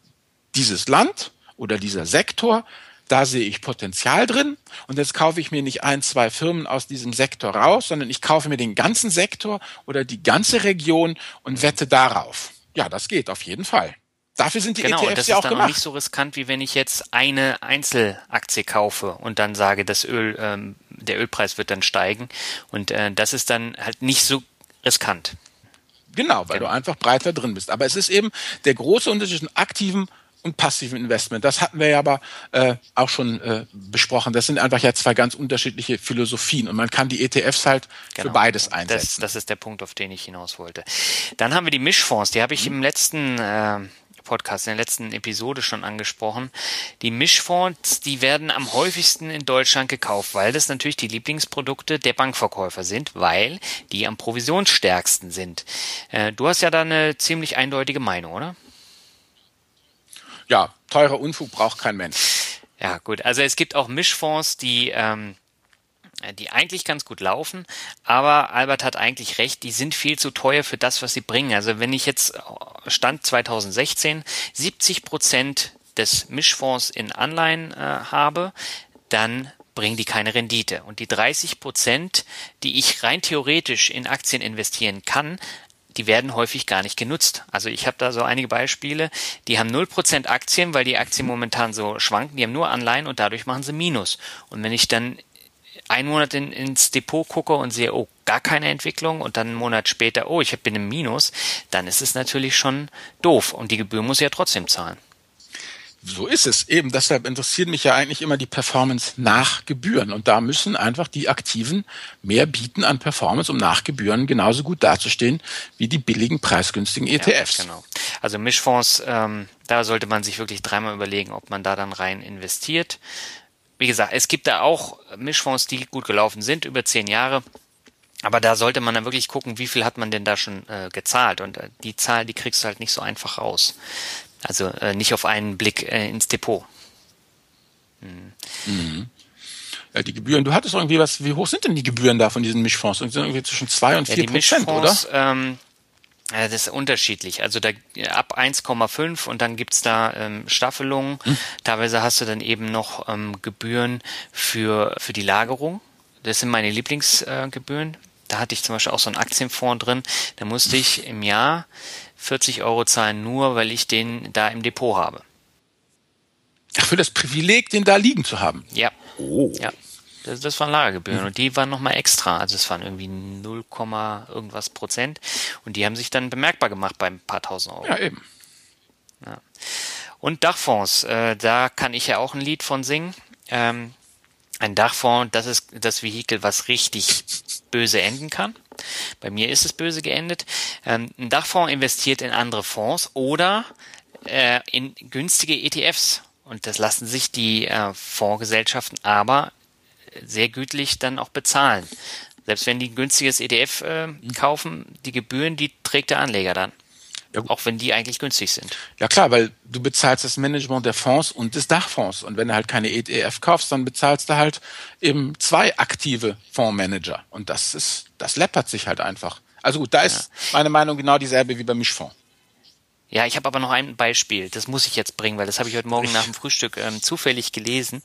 dieses Land oder dieser Sektor, da sehe ich Potenzial drin und jetzt kaufe ich mir nicht ein, zwei Firmen aus diesem Sektor raus, sondern ich kaufe mir den ganzen Sektor oder die ganze Region und wette darauf. Ja, das geht auf jeden Fall. Dafür sind die genau, ETFs das ja auch auch dann gemacht. nicht so riskant, wie wenn ich jetzt eine Einzelaktie kaufe und dann sage, das Öl, ähm, der Ölpreis wird dann steigen. Und äh, das ist dann halt nicht so riskant. Genau, weil genau. du einfach breiter drin bist. Aber es ist eben der große Unterschied zwischen aktiven und passiven Investment. Das hatten wir ja aber äh, auch schon äh, besprochen. Das sind einfach ja zwei ganz unterschiedliche Philosophien und man kann die ETFs halt genau. für beides einsetzen. Das, das ist der Punkt, auf den ich hinaus wollte. Dann haben wir die Mischfonds. Die habe ich mhm. im letzten äh, Podcast, in der letzten Episode schon angesprochen. Die Mischfonds, die werden am häufigsten in Deutschland gekauft, weil das natürlich die Lieblingsprodukte der Bankverkäufer sind, weil die am provisionsstärksten sind. Äh, du hast ja da eine ziemlich eindeutige Meinung, oder? ja, teurer Unfug braucht kein Mensch. Ja, gut. Also es gibt auch Mischfonds, die, ähm, die eigentlich ganz gut laufen, aber Albert hat eigentlich recht, die sind viel zu teuer für das, was sie bringen. Also wenn ich jetzt Stand 2016 70 Prozent des Mischfonds in Anleihen äh, habe, dann bringen die keine Rendite. Und die 30 Prozent, die ich rein theoretisch in Aktien investieren kann, die werden häufig gar nicht genutzt. Also ich habe da so einige Beispiele, die haben 0% Aktien, weil die Aktien momentan so schwanken, die haben nur Anleihen und dadurch machen sie Minus. Und wenn ich dann einen Monat in, ins Depot gucke und sehe, oh, gar keine Entwicklung und dann einen Monat später, oh, ich bin im Minus, dann ist es natürlich schon doof und die Gebühr muss ich ja trotzdem zahlen. So ist es. Eben deshalb interessiert mich ja eigentlich immer die Performance nach Gebühren. Und da müssen einfach die Aktiven mehr bieten an Performance, um nach Gebühren genauso gut dazustehen wie die billigen, preisgünstigen ETFs. Ja, genau. Also Mischfonds, ähm, da sollte man sich wirklich dreimal überlegen, ob man da dann rein investiert. Wie gesagt, es gibt da auch Mischfonds, die gut gelaufen sind, über zehn Jahre. Aber da sollte man dann wirklich gucken, wie viel hat man denn da schon äh, gezahlt. Und äh, die Zahl, die kriegst du halt nicht so einfach raus. Also äh, nicht auf einen Blick äh, ins Depot. Hm. Mhm. Ja, die Gebühren, du hattest irgendwie was, wie hoch sind denn die Gebühren da von diesen Mischfonds? Sind irgendwie zwischen zwei und vier ja, Prozent, oder? Ähm, das ist unterschiedlich. Also da ab 1,5 und dann gibt's da ähm, Staffelungen. Hm. Teilweise hast du dann eben noch ähm, Gebühren für, für die Lagerung. Das sind meine Lieblingsgebühren. Äh, da hatte ich zum Beispiel auch so einen Aktienfonds drin. Da musste ich im Jahr 40 Euro zahlen, nur weil ich den da im Depot habe. Ach, für das Privileg, den da liegen zu haben? Ja. Oh. Ja. Das, das waren Lagergebühren mhm. und die waren nochmal extra. Also es waren irgendwie 0, irgendwas Prozent und die haben sich dann bemerkbar gemacht bei ein paar tausend Euro. Ja, eben. Ja. Und Dachfonds, äh, da kann ich ja auch ein Lied von singen. Ähm, ein Dachfonds, das ist das Vehikel, was richtig böse enden kann. Bei mir ist es böse geendet. Ähm, ein Dachfonds investiert in andere Fonds oder äh, in günstige ETFs. Und das lassen sich die äh, Fondsgesellschaften aber sehr gütlich dann auch bezahlen. Selbst wenn die ein günstiges ETF äh, kaufen, die Gebühren, die trägt der Anleger dann. Ja. Auch wenn die eigentlich günstig sind. Ja klar, weil du bezahlst das Management der Fonds und des Dachfonds. Und wenn du halt keine ETF kaufst, dann bezahlst du halt eben zwei aktive Fondsmanager. Und das ist, das läppert sich halt einfach. Also gut, da ist ja. meine Meinung genau dieselbe wie beim Mischfonds. Ja, ich habe aber noch ein Beispiel, das muss ich jetzt bringen, weil das habe ich heute Morgen nach dem Frühstück ähm, zufällig gelesen.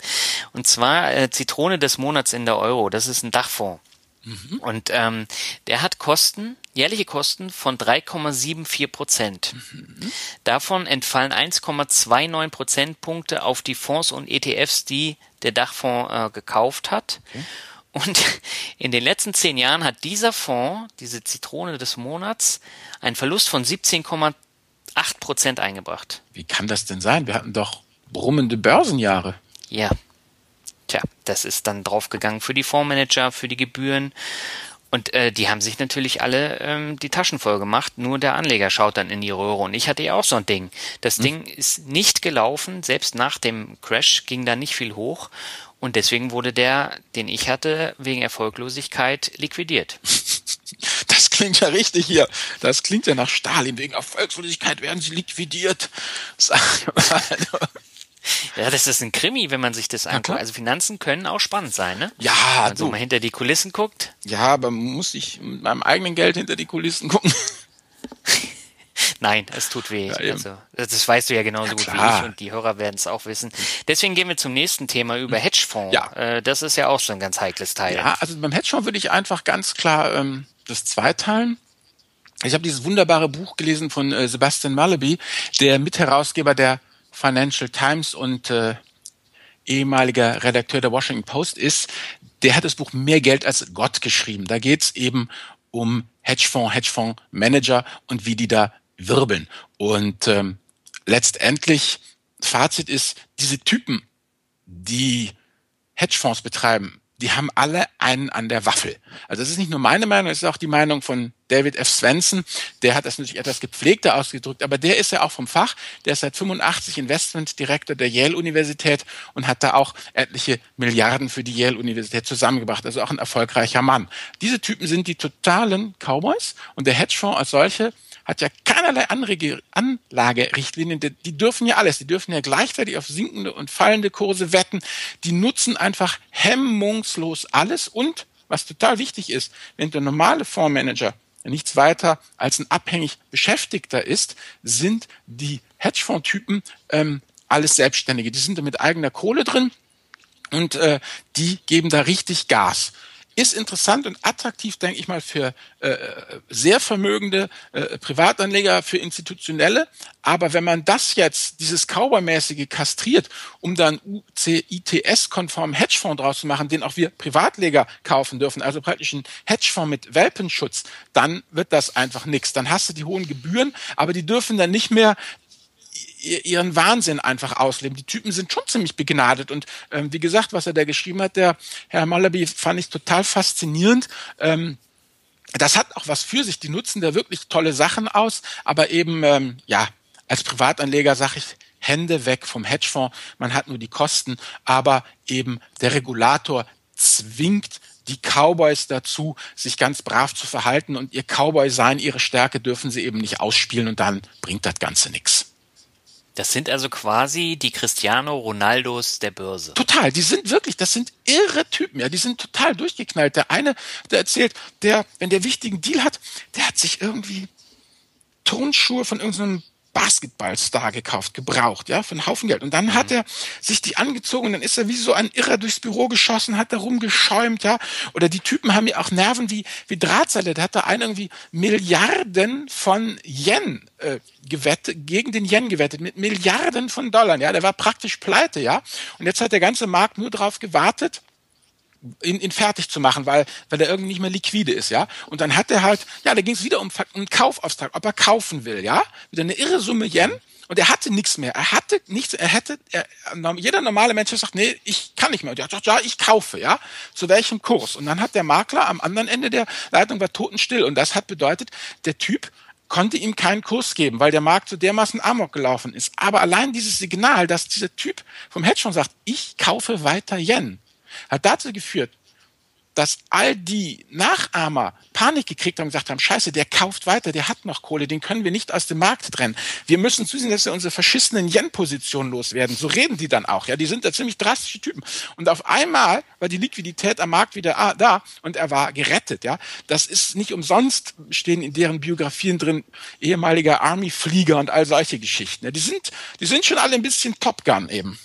Und zwar äh, Zitrone des Monats in der Euro, das ist ein Dachfonds. Mhm. Und ähm, der hat Kosten, jährliche Kosten von 3,74 Prozent. Mhm. Davon entfallen 1,29 Prozentpunkte auf die Fonds und ETFs, die der Dachfonds äh, gekauft hat. Okay. Und *laughs* in den letzten zehn Jahren hat dieser Fonds, diese Zitrone des Monats, einen Verlust von 17,8 Prozent eingebracht. Wie kann das denn sein? Wir hatten doch brummende Börsenjahre. Ja, Tja, das ist dann draufgegangen für die Fondsmanager, für die Gebühren. Und äh, die haben sich natürlich alle ähm, die Taschen voll gemacht. Nur der Anleger schaut dann in die Röhre. Und ich hatte ja auch so ein Ding. Das hm. Ding ist nicht gelaufen. Selbst nach dem Crash ging da nicht viel hoch. Und deswegen wurde der, den ich hatte, wegen Erfolglosigkeit liquidiert. *laughs* Das klingt ja richtig hier. Das klingt ja nach Stalin. Wegen Erfolglosigkeit werden sie liquidiert. *laughs* Sag mal. Ja, das ist ein Krimi, wenn man sich das anguckt. Also Finanzen können auch spannend sein, ne? Ja, wenn man so mal hinter die Kulissen guckt. Ja, aber muss ich mit meinem eigenen Geld hinter die Kulissen gucken? Nein, es tut weh. Ja, also, das weißt du ja genauso ja, gut wie ich und die Hörer werden es auch wissen. Deswegen gehen wir zum nächsten Thema über Hedgefonds. Ja. Äh, das ist ja auch so ein ganz heikles Teil. Ja, also beim Hedgefonds würde ich einfach ganz klar ähm, das zweiteilen. Ich habe dieses wunderbare Buch gelesen von äh, Sebastian Malaby, der Mitherausgeber der Financial Times und äh, ehemaliger Redakteur der Washington Post ist, der hat das Buch Mehr Geld als Gott geschrieben. Da geht's eben um Hedgefonds, Hedgefondsmanager und wie die da wirbeln. Und ähm, letztendlich, Fazit ist, diese Typen, die Hedgefonds betreiben, die haben alle einen an der Waffel. Also das ist nicht nur meine Meinung, das ist auch die Meinung von David F. Svensson. Der hat das natürlich etwas gepflegter ausgedrückt, aber der ist ja auch vom Fach. Der ist seit 85 Investmentdirektor der Yale-Universität und hat da auch etliche Milliarden für die Yale-Universität zusammengebracht. Also auch ein erfolgreicher Mann. Diese Typen sind die totalen Cowboys und der Hedgefonds als solche hat ja keinerlei Anlagerichtlinien. Die dürfen ja alles. Die dürfen ja gleichzeitig auf sinkende und fallende Kurse wetten. Die nutzen einfach hemmungslos alles. Und was total wichtig ist, wenn der normale Fondsmanager nichts weiter als ein abhängig Beschäftigter ist, sind die Hedgefonds-Typen ähm, alles Selbstständige. Die sind da mit eigener Kohle drin und äh, die geben da richtig Gas ist interessant und attraktiv, denke ich mal, für äh, sehr vermögende äh, Privatanleger, für Institutionelle. Aber wenn man das jetzt, dieses Cowboy-mäßige kastriert, um dann UCITS-konformen Hedgefonds draus zu machen, den auch wir Privatleger kaufen dürfen, also praktisch ein Hedgefonds mit Welpenschutz, dann wird das einfach nichts. Dann hast du die hohen Gebühren, aber die dürfen dann nicht mehr ihren Wahnsinn einfach ausleben. Die Typen sind schon ziemlich begnadet und ähm, wie gesagt, was er da geschrieben hat, der Herr Malaby, fand ich total faszinierend. Ähm, das hat auch was für sich. Die nutzen da wirklich tolle Sachen aus, aber eben ähm, ja als Privatanleger sage ich Hände weg vom Hedgefonds. Man hat nur die Kosten, aber eben der Regulator zwingt die Cowboys dazu, sich ganz brav zu verhalten und ihr Cowboy sein, ihre Stärke dürfen sie eben nicht ausspielen und dann bringt das Ganze nichts. Das sind also quasi die Cristiano Ronaldos der Börse. Total, die sind wirklich, das sind irre Typen, ja, die sind total durchgeknallt. Der eine, der erzählt, der, wenn der wichtigen Deal hat, der hat sich irgendwie Turnschuhe von irgendeinem Basketballstar gekauft, gebraucht, ja, für einen Haufen Geld. Und dann mhm. hat er sich die angezogen und dann ist er wie so ein Irrer durchs Büro geschossen, hat da rumgeschäumt, ja. Oder die Typen haben ja auch Nerven wie, wie Drahtseile. Da hat da einer irgendwie Milliarden von Yen äh, gewettet, gegen den Yen gewettet, mit Milliarden von Dollar, ja. Der war praktisch pleite, ja. Und jetzt hat der ganze Markt nur darauf gewartet, ihn, ihn fertig zu machen, weil, weil er irgendwie nicht mehr liquide ist, ja. Und dann hat er halt, ja, da ging es wieder um, einen Kaufauftrag, ob er kaufen will, ja. Wieder eine irre Summe Yen. Und er hatte nichts mehr. Er hatte nichts, er hätte, er, jeder normale Mensch sagt, nee, ich kann nicht mehr. Und er sagt, ja, ich kaufe, ja. Zu welchem Kurs? Und dann hat der Makler am anderen Ende der Leitung war totenstill. Und das hat bedeutet, der Typ konnte ihm keinen Kurs geben, weil der Markt so dermaßen amok gelaufen ist. Aber allein dieses Signal, dass dieser Typ vom Hedgefonds sagt, ich kaufe weiter Yen, hat dazu geführt, dass all die Nachahmer Panik gekriegt haben und gesagt haben, scheiße, der kauft weiter, der hat noch Kohle, den können wir nicht aus dem Markt trennen. Wir müssen zusehen, dass wir unsere verschissenen Yen-Positionen loswerden. So reden die dann auch. Ja, Die sind da ziemlich drastische Typen. Und auf einmal war die Liquidität am Markt wieder da und er war gerettet. Ja, Das ist nicht umsonst, stehen in deren Biografien drin, ehemaliger Army-Flieger und all solche Geschichten. Ja, die, sind, die sind schon alle ein bisschen Top Gun eben.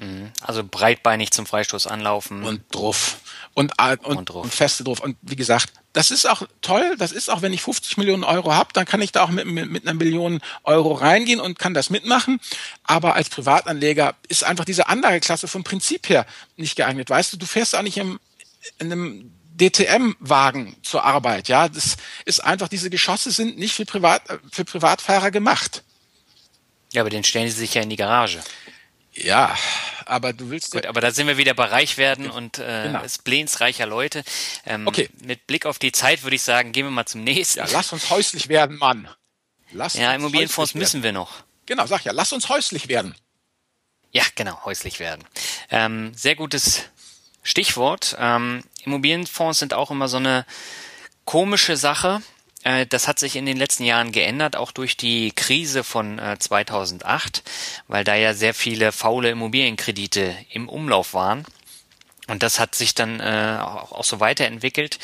Mhm. Also breitbeinig zum Freistoß anlaufen. Und drauf. Und, äh, und, und, und, feste drauf. Und wie gesagt, das ist auch toll. Das ist auch, wenn ich 50 Millionen Euro habe, dann kann ich da auch mit, mit, mit einer Million Euro reingehen und kann das mitmachen. Aber als Privatanleger ist einfach diese Anlageklasse vom Prinzip her nicht geeignet. Weißt du, du fährst auch nicht im, in einem DTM-Wagen zur Arbeit. Ja, das ist einfach, diese Geschosse sind nicht für, Privat, für Privatfahrer gemacht. Ja, aber den stellen sie sich ja in die Garage. Ja, aber du willst. Gut, aber da sind wir wieder bei reich werden und äh, genau. Spleens reicher Leute. Ähm, okay. Mit Blick auf die Zeit würde ich sagen, gehen wir mal zum nächsten. Ja, lass uns häuslich werden, Mann. Lass ja, Immobilienfonds müssen wir noch. Genau, sag ja, lass uns häuslich werden. Ja, genau, häuslich werden. Ähm, sehr gutes Stichwort. Ähm, Immobilienfonds sind auch immer so eine komische Sache. Äh, das hat sich in den letzten Jahren geändert, auch durch die Krise von 2008, äh, weil da ja sehr viele faule Immobilienkredite im Umlauf waren. Und das hat sich dann äh, auch so weiterentwickelt.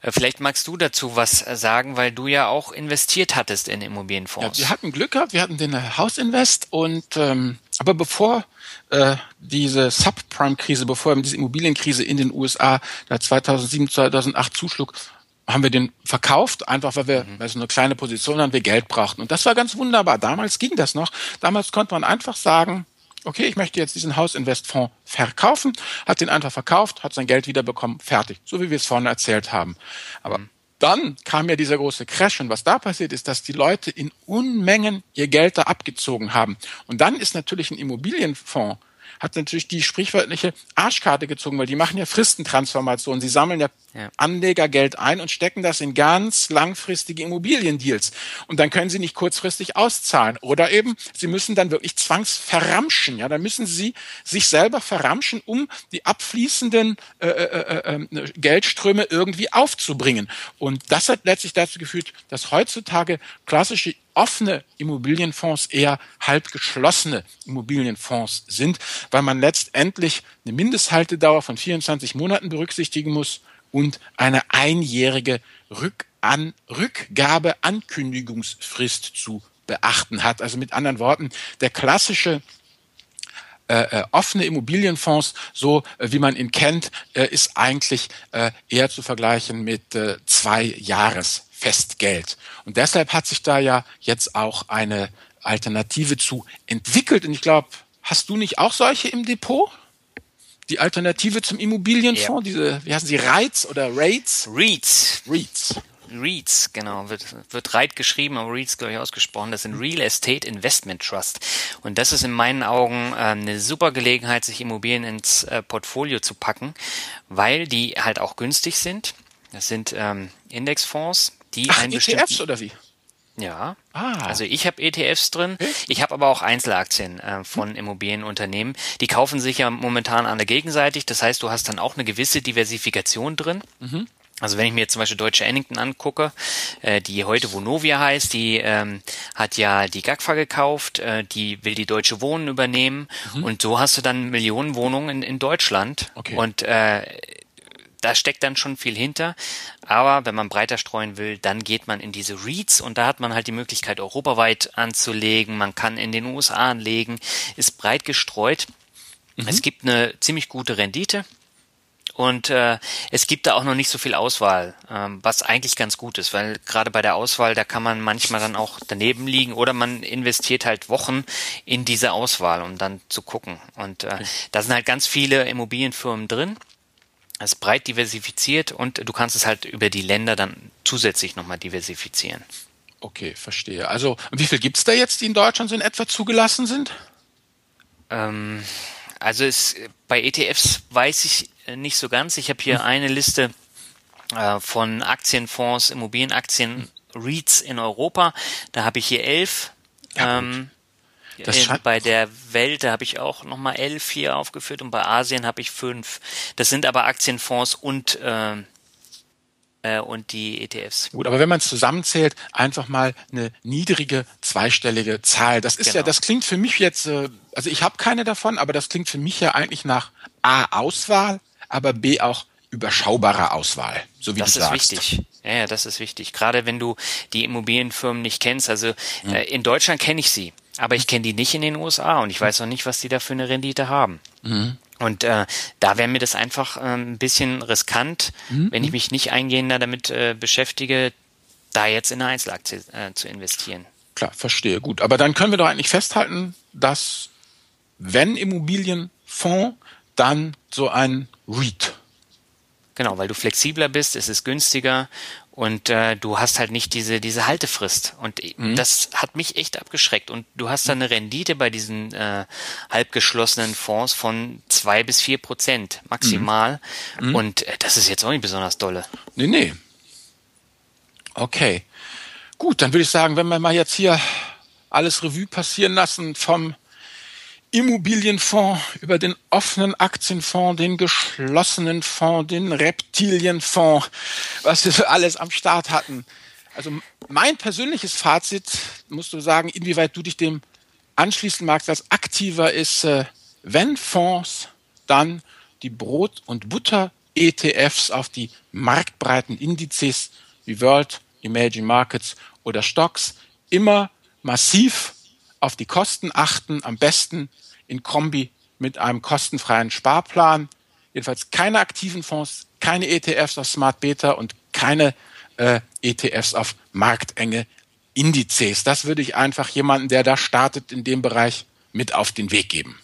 Vielleicht magst du dazu was sagen, weil du ja auch investiert hattest in Immobilienfonds. Ja, wir hatten Glück gehabt, wir hatten den Hausinvest und ähm, aber bevor äh, diese Subprime-Krise, bevor diese Immobilienkrise in den USA da 2007, 2008 zuschlug, haben wir den verkauft, einfach weil wir, mhm. weil so eine kleine Position haben, wir Geld brauchten. Und das war ganz wunderbar. Damals ging das noch. Damals konnte man einfach sagen, okay, ich möchte jetzt diesen Hausinvestfonds verkaufen, hat den einfach verkauft, hat sein Geld wiederbekommen, fertig. So wie wir es vorne erzählt haben. Aber mhm. dann kam ja dieser große Crash und was da passiert ist, dass die Leute in Unmengen ihr Geld da abgezogen haben. Und dann ist natürlich ein Immobilienfonds hat natürlich die sprichwörtliche Arschkarte gezogen, weil die machen ja Fristentransformationen. Sie sammeln ja, ja, Anlegergeld ein und stecken das in ganz langfristige Immobiliendeals. Und dann können sie nicht kurzfristig auszahlen. Oder eben, sie müssen dann wirklich zwangsverramschen. Ja, dann müssen sie sich selber verramschen, um die abfließenden äh, äh, äh, äh Geldströme irgendwie aufzubringen. Und das hat letztlich dazu geführt, dass heutzutage klassische offene Immobilienfonds eher halb geschlossene Immobilienfonds sind, weil man letztendlich eine Mindesthaltedauer von 24 Monaten berücksichtigen muss und eine einjährige Rückan Rückgabeankündigungsfrist zu beachten hat. Also mit anderen Worten, der klassische äh, äh offene Immobilienfonds, so äh, wie man ihn kennt, äh, ist eigentlich äh, eher zu vergleichen mit äh, zwei Jahres Festgeld. Und deshalb hat sich da ja jetzt auch eine Alternative zu entwickelt. Und ich glaube, hast du nicht auch solche im Depot? Die Alternative zum Immobilienfonds, ja. diese, wie heißen sie, REITs oder RAITs? REITs. REITs. REITs, genau, wird, wird REIT geschrieben, aber REITs, glaube ich, ausgesprochen. Das sind Real Estate Investment Trust. Und das ist in meinen Augen äh, eine super Gelegenheit, sich Immobilien ins äh, Portfolio zu packen, weil die halt auch günstig sind. Das sind ähm, Indexfonds, die Ach, einen ETFs oder wie? Ja. Ah. Also ich habe ETFs drin. Ich habe aber auch Einzelaktien äh, von hm. Immobilienunternehmen. Die kaufen sich ja momentan alle gegenseitig. Das heißt, du hast dann auch eine gewisse Diversifikation drin. Mhm. Also wenn ich mir jetzt zum Beispiel Deutsche Ennington angucke, äh, die heute Vonovia heißt, die ähm, hat ja die GAGFA gekauft, äh, die will die Deutsche Wohnen übernehmen mhm. und so hast du dann Millionen Wohnungen in, in Deutschland okay. und äh, da steckt dann schon viel hinter. Aber wenn man breiter streuen will, dann geht man in diese REITs und da hat man halt die Möglichkeit, europaweit anzulegen. Man kann in den USA anlegen, ist breit gestreut. Mhm. Es gibt eine ziemlich gute Rendite. Und äh, es gibt da auch noch nicht so viel Auswahl, ähm, was eigentlich ganz gut ist, weil gerade bei der Auswahl, da kann man manchmal dann auch daneben liegen oder man investiert halt Wochen in diese Auswahl, um dann zu gucken. Und äh, da sind halt ganz viele Immobilienfirmen drin es ist breit diversifiziert und du kannst es halt über die Länder dann zusätzlich nochmal diversifizieren. Okay, verstehe. Also wie viel gibt es da jetzt, die in Deutschland so in etwa zugelassen sind? Ähm, also es, bei ETFs weiß ich nicht so ganz. Ich habe hier hm. eine Liste äh, von Aktienfonds, Immobilienaktien, hm. REITs in Europa. Da habe ich hier elf. Ja, ähm, in, bei der Welt, da habe ich auch nochmal elf hier aufgeführt und bei Asien habe ich fünf. Das sind aber Aktienfonds und äh, äh, und die ETFs. Gut, aber wenn man es zusammenzählt, einfach mal eine niedrige zweistellige Zahl. Das ist genau. ja, das klingt für mich jetzt, äh, also ich habe keine davon, aber das klingt für mich ja eigentlich nach A Auswahl, aber B auch überschaubarer Auswahl, so wie das du sagst. Das ist wichtig. Ja, ja, das ist wichtig. Gerade wenn du die Immobilienfirmen nicht kennst. Also mhm. äh, in Deutschland kenne ich sie. Aber ich kenne die nicht in den USA und ich weiß auch nicht, was die da für eine Rendite haben. Mhm. Und äh, da wäre mir das einfach äh, ein bisschen riskant, mhm. wenn ich mich nicht eingehender damit äh, beschäftige, da jetzt in eine Einzelaktie äh, zu investieren. Klar, verstehe. Gut. Aber dann können wir doch eigentlich festhalten, dass wenn Immobilienfonds, dann so ein REIT. Genau, weil du flexibler bist, es ist günstiger und äh, du hast halt nicht diese diese Haltefrist und mhm. das hat mich echt abgeschreckt und du hast da eine Rendite bei diesen äh, halbgeschlossenen Fonds von zwei bis vier Prozent maximal mhm. und äh, das ist jetzt auch nicht besonders dolle. Nee, nee. Okay. Gut, dann würde ich sagen, wenn wir mal jetzt hier alles Revue passieren lassen vom Immobilienfonds über den offenen Aktienfonds, den geschlossenen Fonds, den Reptilienfonds, was wir alles am Start hatten. Also mein persönliches Fazit, musst du sagen, inwieweit du dich dem anschließen magst, als aktiver ist, äh, wenn Fonds, dann die Brot- und Butter-ETFs auf die marktbreiten Indizes wie World, Emerging Markets oder Stocks immer massiv auf die Kosten achten, am besten in Kombi mit einem kostenfreien Sparplan. Jedenfalls keine aktiven Fonds, keine ETFs auf Smart Beta und keine äh, ETFs auf marktenge Indizes. Das würde ich einfach jemanden, der da startet in dem Bereich, mit auf den Weg geben.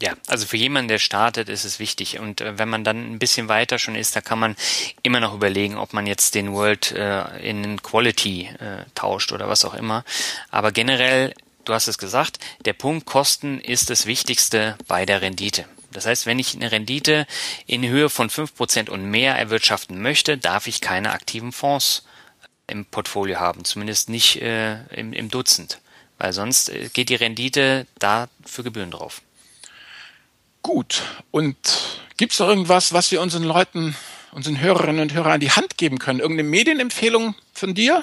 Ja, also für jemanden, der startet, ist es wichtig. Und äh, wenn man dann ein bisschen weiter schon ist, da kann man immer noch überlegen, ob man jetzt den World äh, in Quality äh, tauscht oder was auch immer. Aber generell, du hast es gesagt, der Punkt Kosten ist das Wichtigste bei der Rendite. Das heißt, wenn ich eine Rendite in Höhe von fünf Prozent und mehr erwirtschaften möchte, darf ich keine aktiven Fonds im Portfolio haben, zumindest nicht äh, im, im Dutzend, weil sonst äh, geht die Rendite da für Gebühren drauf. Gut. Und gibt es noch irgendwas, was wir unseren Leuten, unseren Hörerinnen und Hörern an die Hand geben können? Irgendeine Medienempfehlung von dir?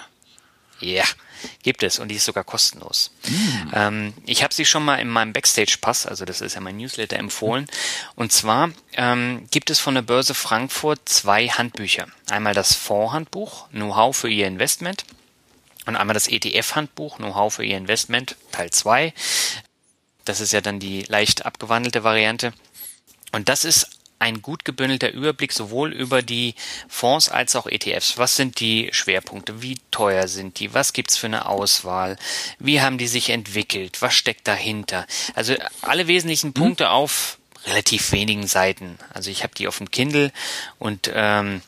Ja, gibt es und die ist sogar kostenlos. Mm. Ähm, ich habe sie schon mal in meinem Backstage-Pass, also das ist ja mein Newsletter, empfohlen. Und zwar ähm, gibt es von der Börse Frankfurt zwei Handbücher. Einmal das Fondshandbuch, Know-how für Ihr Investment. Und einmal das ETF-Handbuch, Know-how für Ihr Investment, Teil 2. Das ist ja dann die leicht abgewandelte Variante. Und das ist ein gut gebündelter Überblick sowohl über die Fonds als auch ETFs. Was sind die Schwerpunkte? Wie teuer sind die? Was gibt's für eine Auswahl? Wie haben die sich entwickelt? Was steckt dahinter? Also alle wesentlichen mhm. Punkte auf relativ wenigen Seiten. Also ich habe die auf dem Kindle und ähm,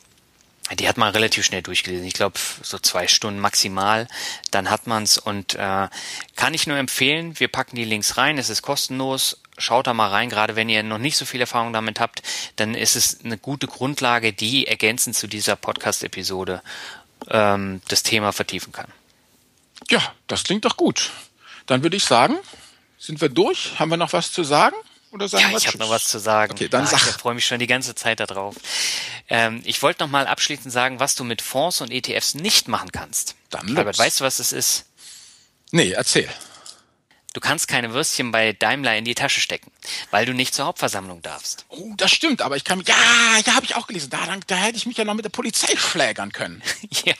die hat man relativ schnell durchgelesen. Ich glaube, so zwei Stunden maximal. Dann hat man's und äh, kann ich nur empfehlen. Wir packen die Links rein. Es ist kostenlos. Schaut da mal rein. Gerade wenn ihr noch nicht so viel Erfahrung damit habt, dann ist es eine gute Grundlage, die ergänzend zu dieser Podcast-Episode ähm, das Thema vertiefen kann. Ja, das klingt doch gut. Dann würde ich sagen, sind wir durch? Haben wir noch was zu sagen? Oder sagen ja, ich habe noch was zu sagen. Okay, dann Ach, sag. Ich freue mich schon die ganze Zeit darauf. Ähm, ich wollte noch mal abschließend sagen, was du mit Fonds und ETFs nicht machen kannst. Dann Albert, weißt du, was es ist? Nee, erzähl. Du kannst keine Würstchen bei Daimler in die Tasche stecken, weil du nicht zur Hauptversammlung darfst. Oh, das stimmt, aber ich kann ja, ja, habe ich auch gelesen. Da, da hätte ich mich ja noch mit der Polizei schlägern können. *laughs* ja.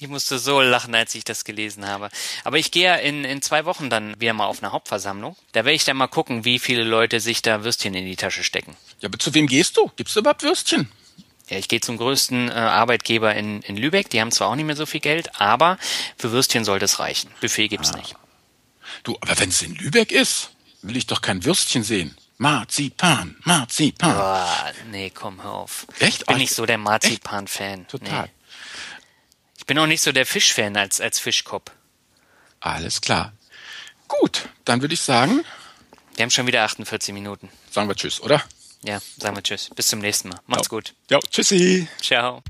Ich musste so lachen, als ich das gelesen habe. Aber ich gehe in, in zwei Wochen dann wieder mal auf eine Hauptversammlung. Da werde ich dann mal gucken, wie viele Leute sich da Würstchen in die Tasche stecken. Ja, aber zu wem gehst du? Gibt's überhaupt Würstchen? Ja, ich gehe zum größten äh, Arbeitgeber in, in Lübeck. Die haben zwar auch nicht mehr so viel Geld, aber für Würstchen sollte es reichen. Buffet gibt's ah. nicht. Du, aber wenn es in Lübeck ist, will ich doch kein Würstchen sehen. Marzipan, Marzipan. Boah, nee, komm, hör auf. Echt? Ich bin nicht so der Marzipan-Fan. Total. Nee. Ich bin auch nicht so der Fischfan als, als Fischkopf. Alles klar. Gut, dann würde ich sagen. Wir haben schon wieder 48 Minuten. Sagen wir Tschüss, oder? Ja, sagen wir Tschüss. Bis zum nächsten Mal. Macht's ja. gut. Ja, tschüssi. Ciao.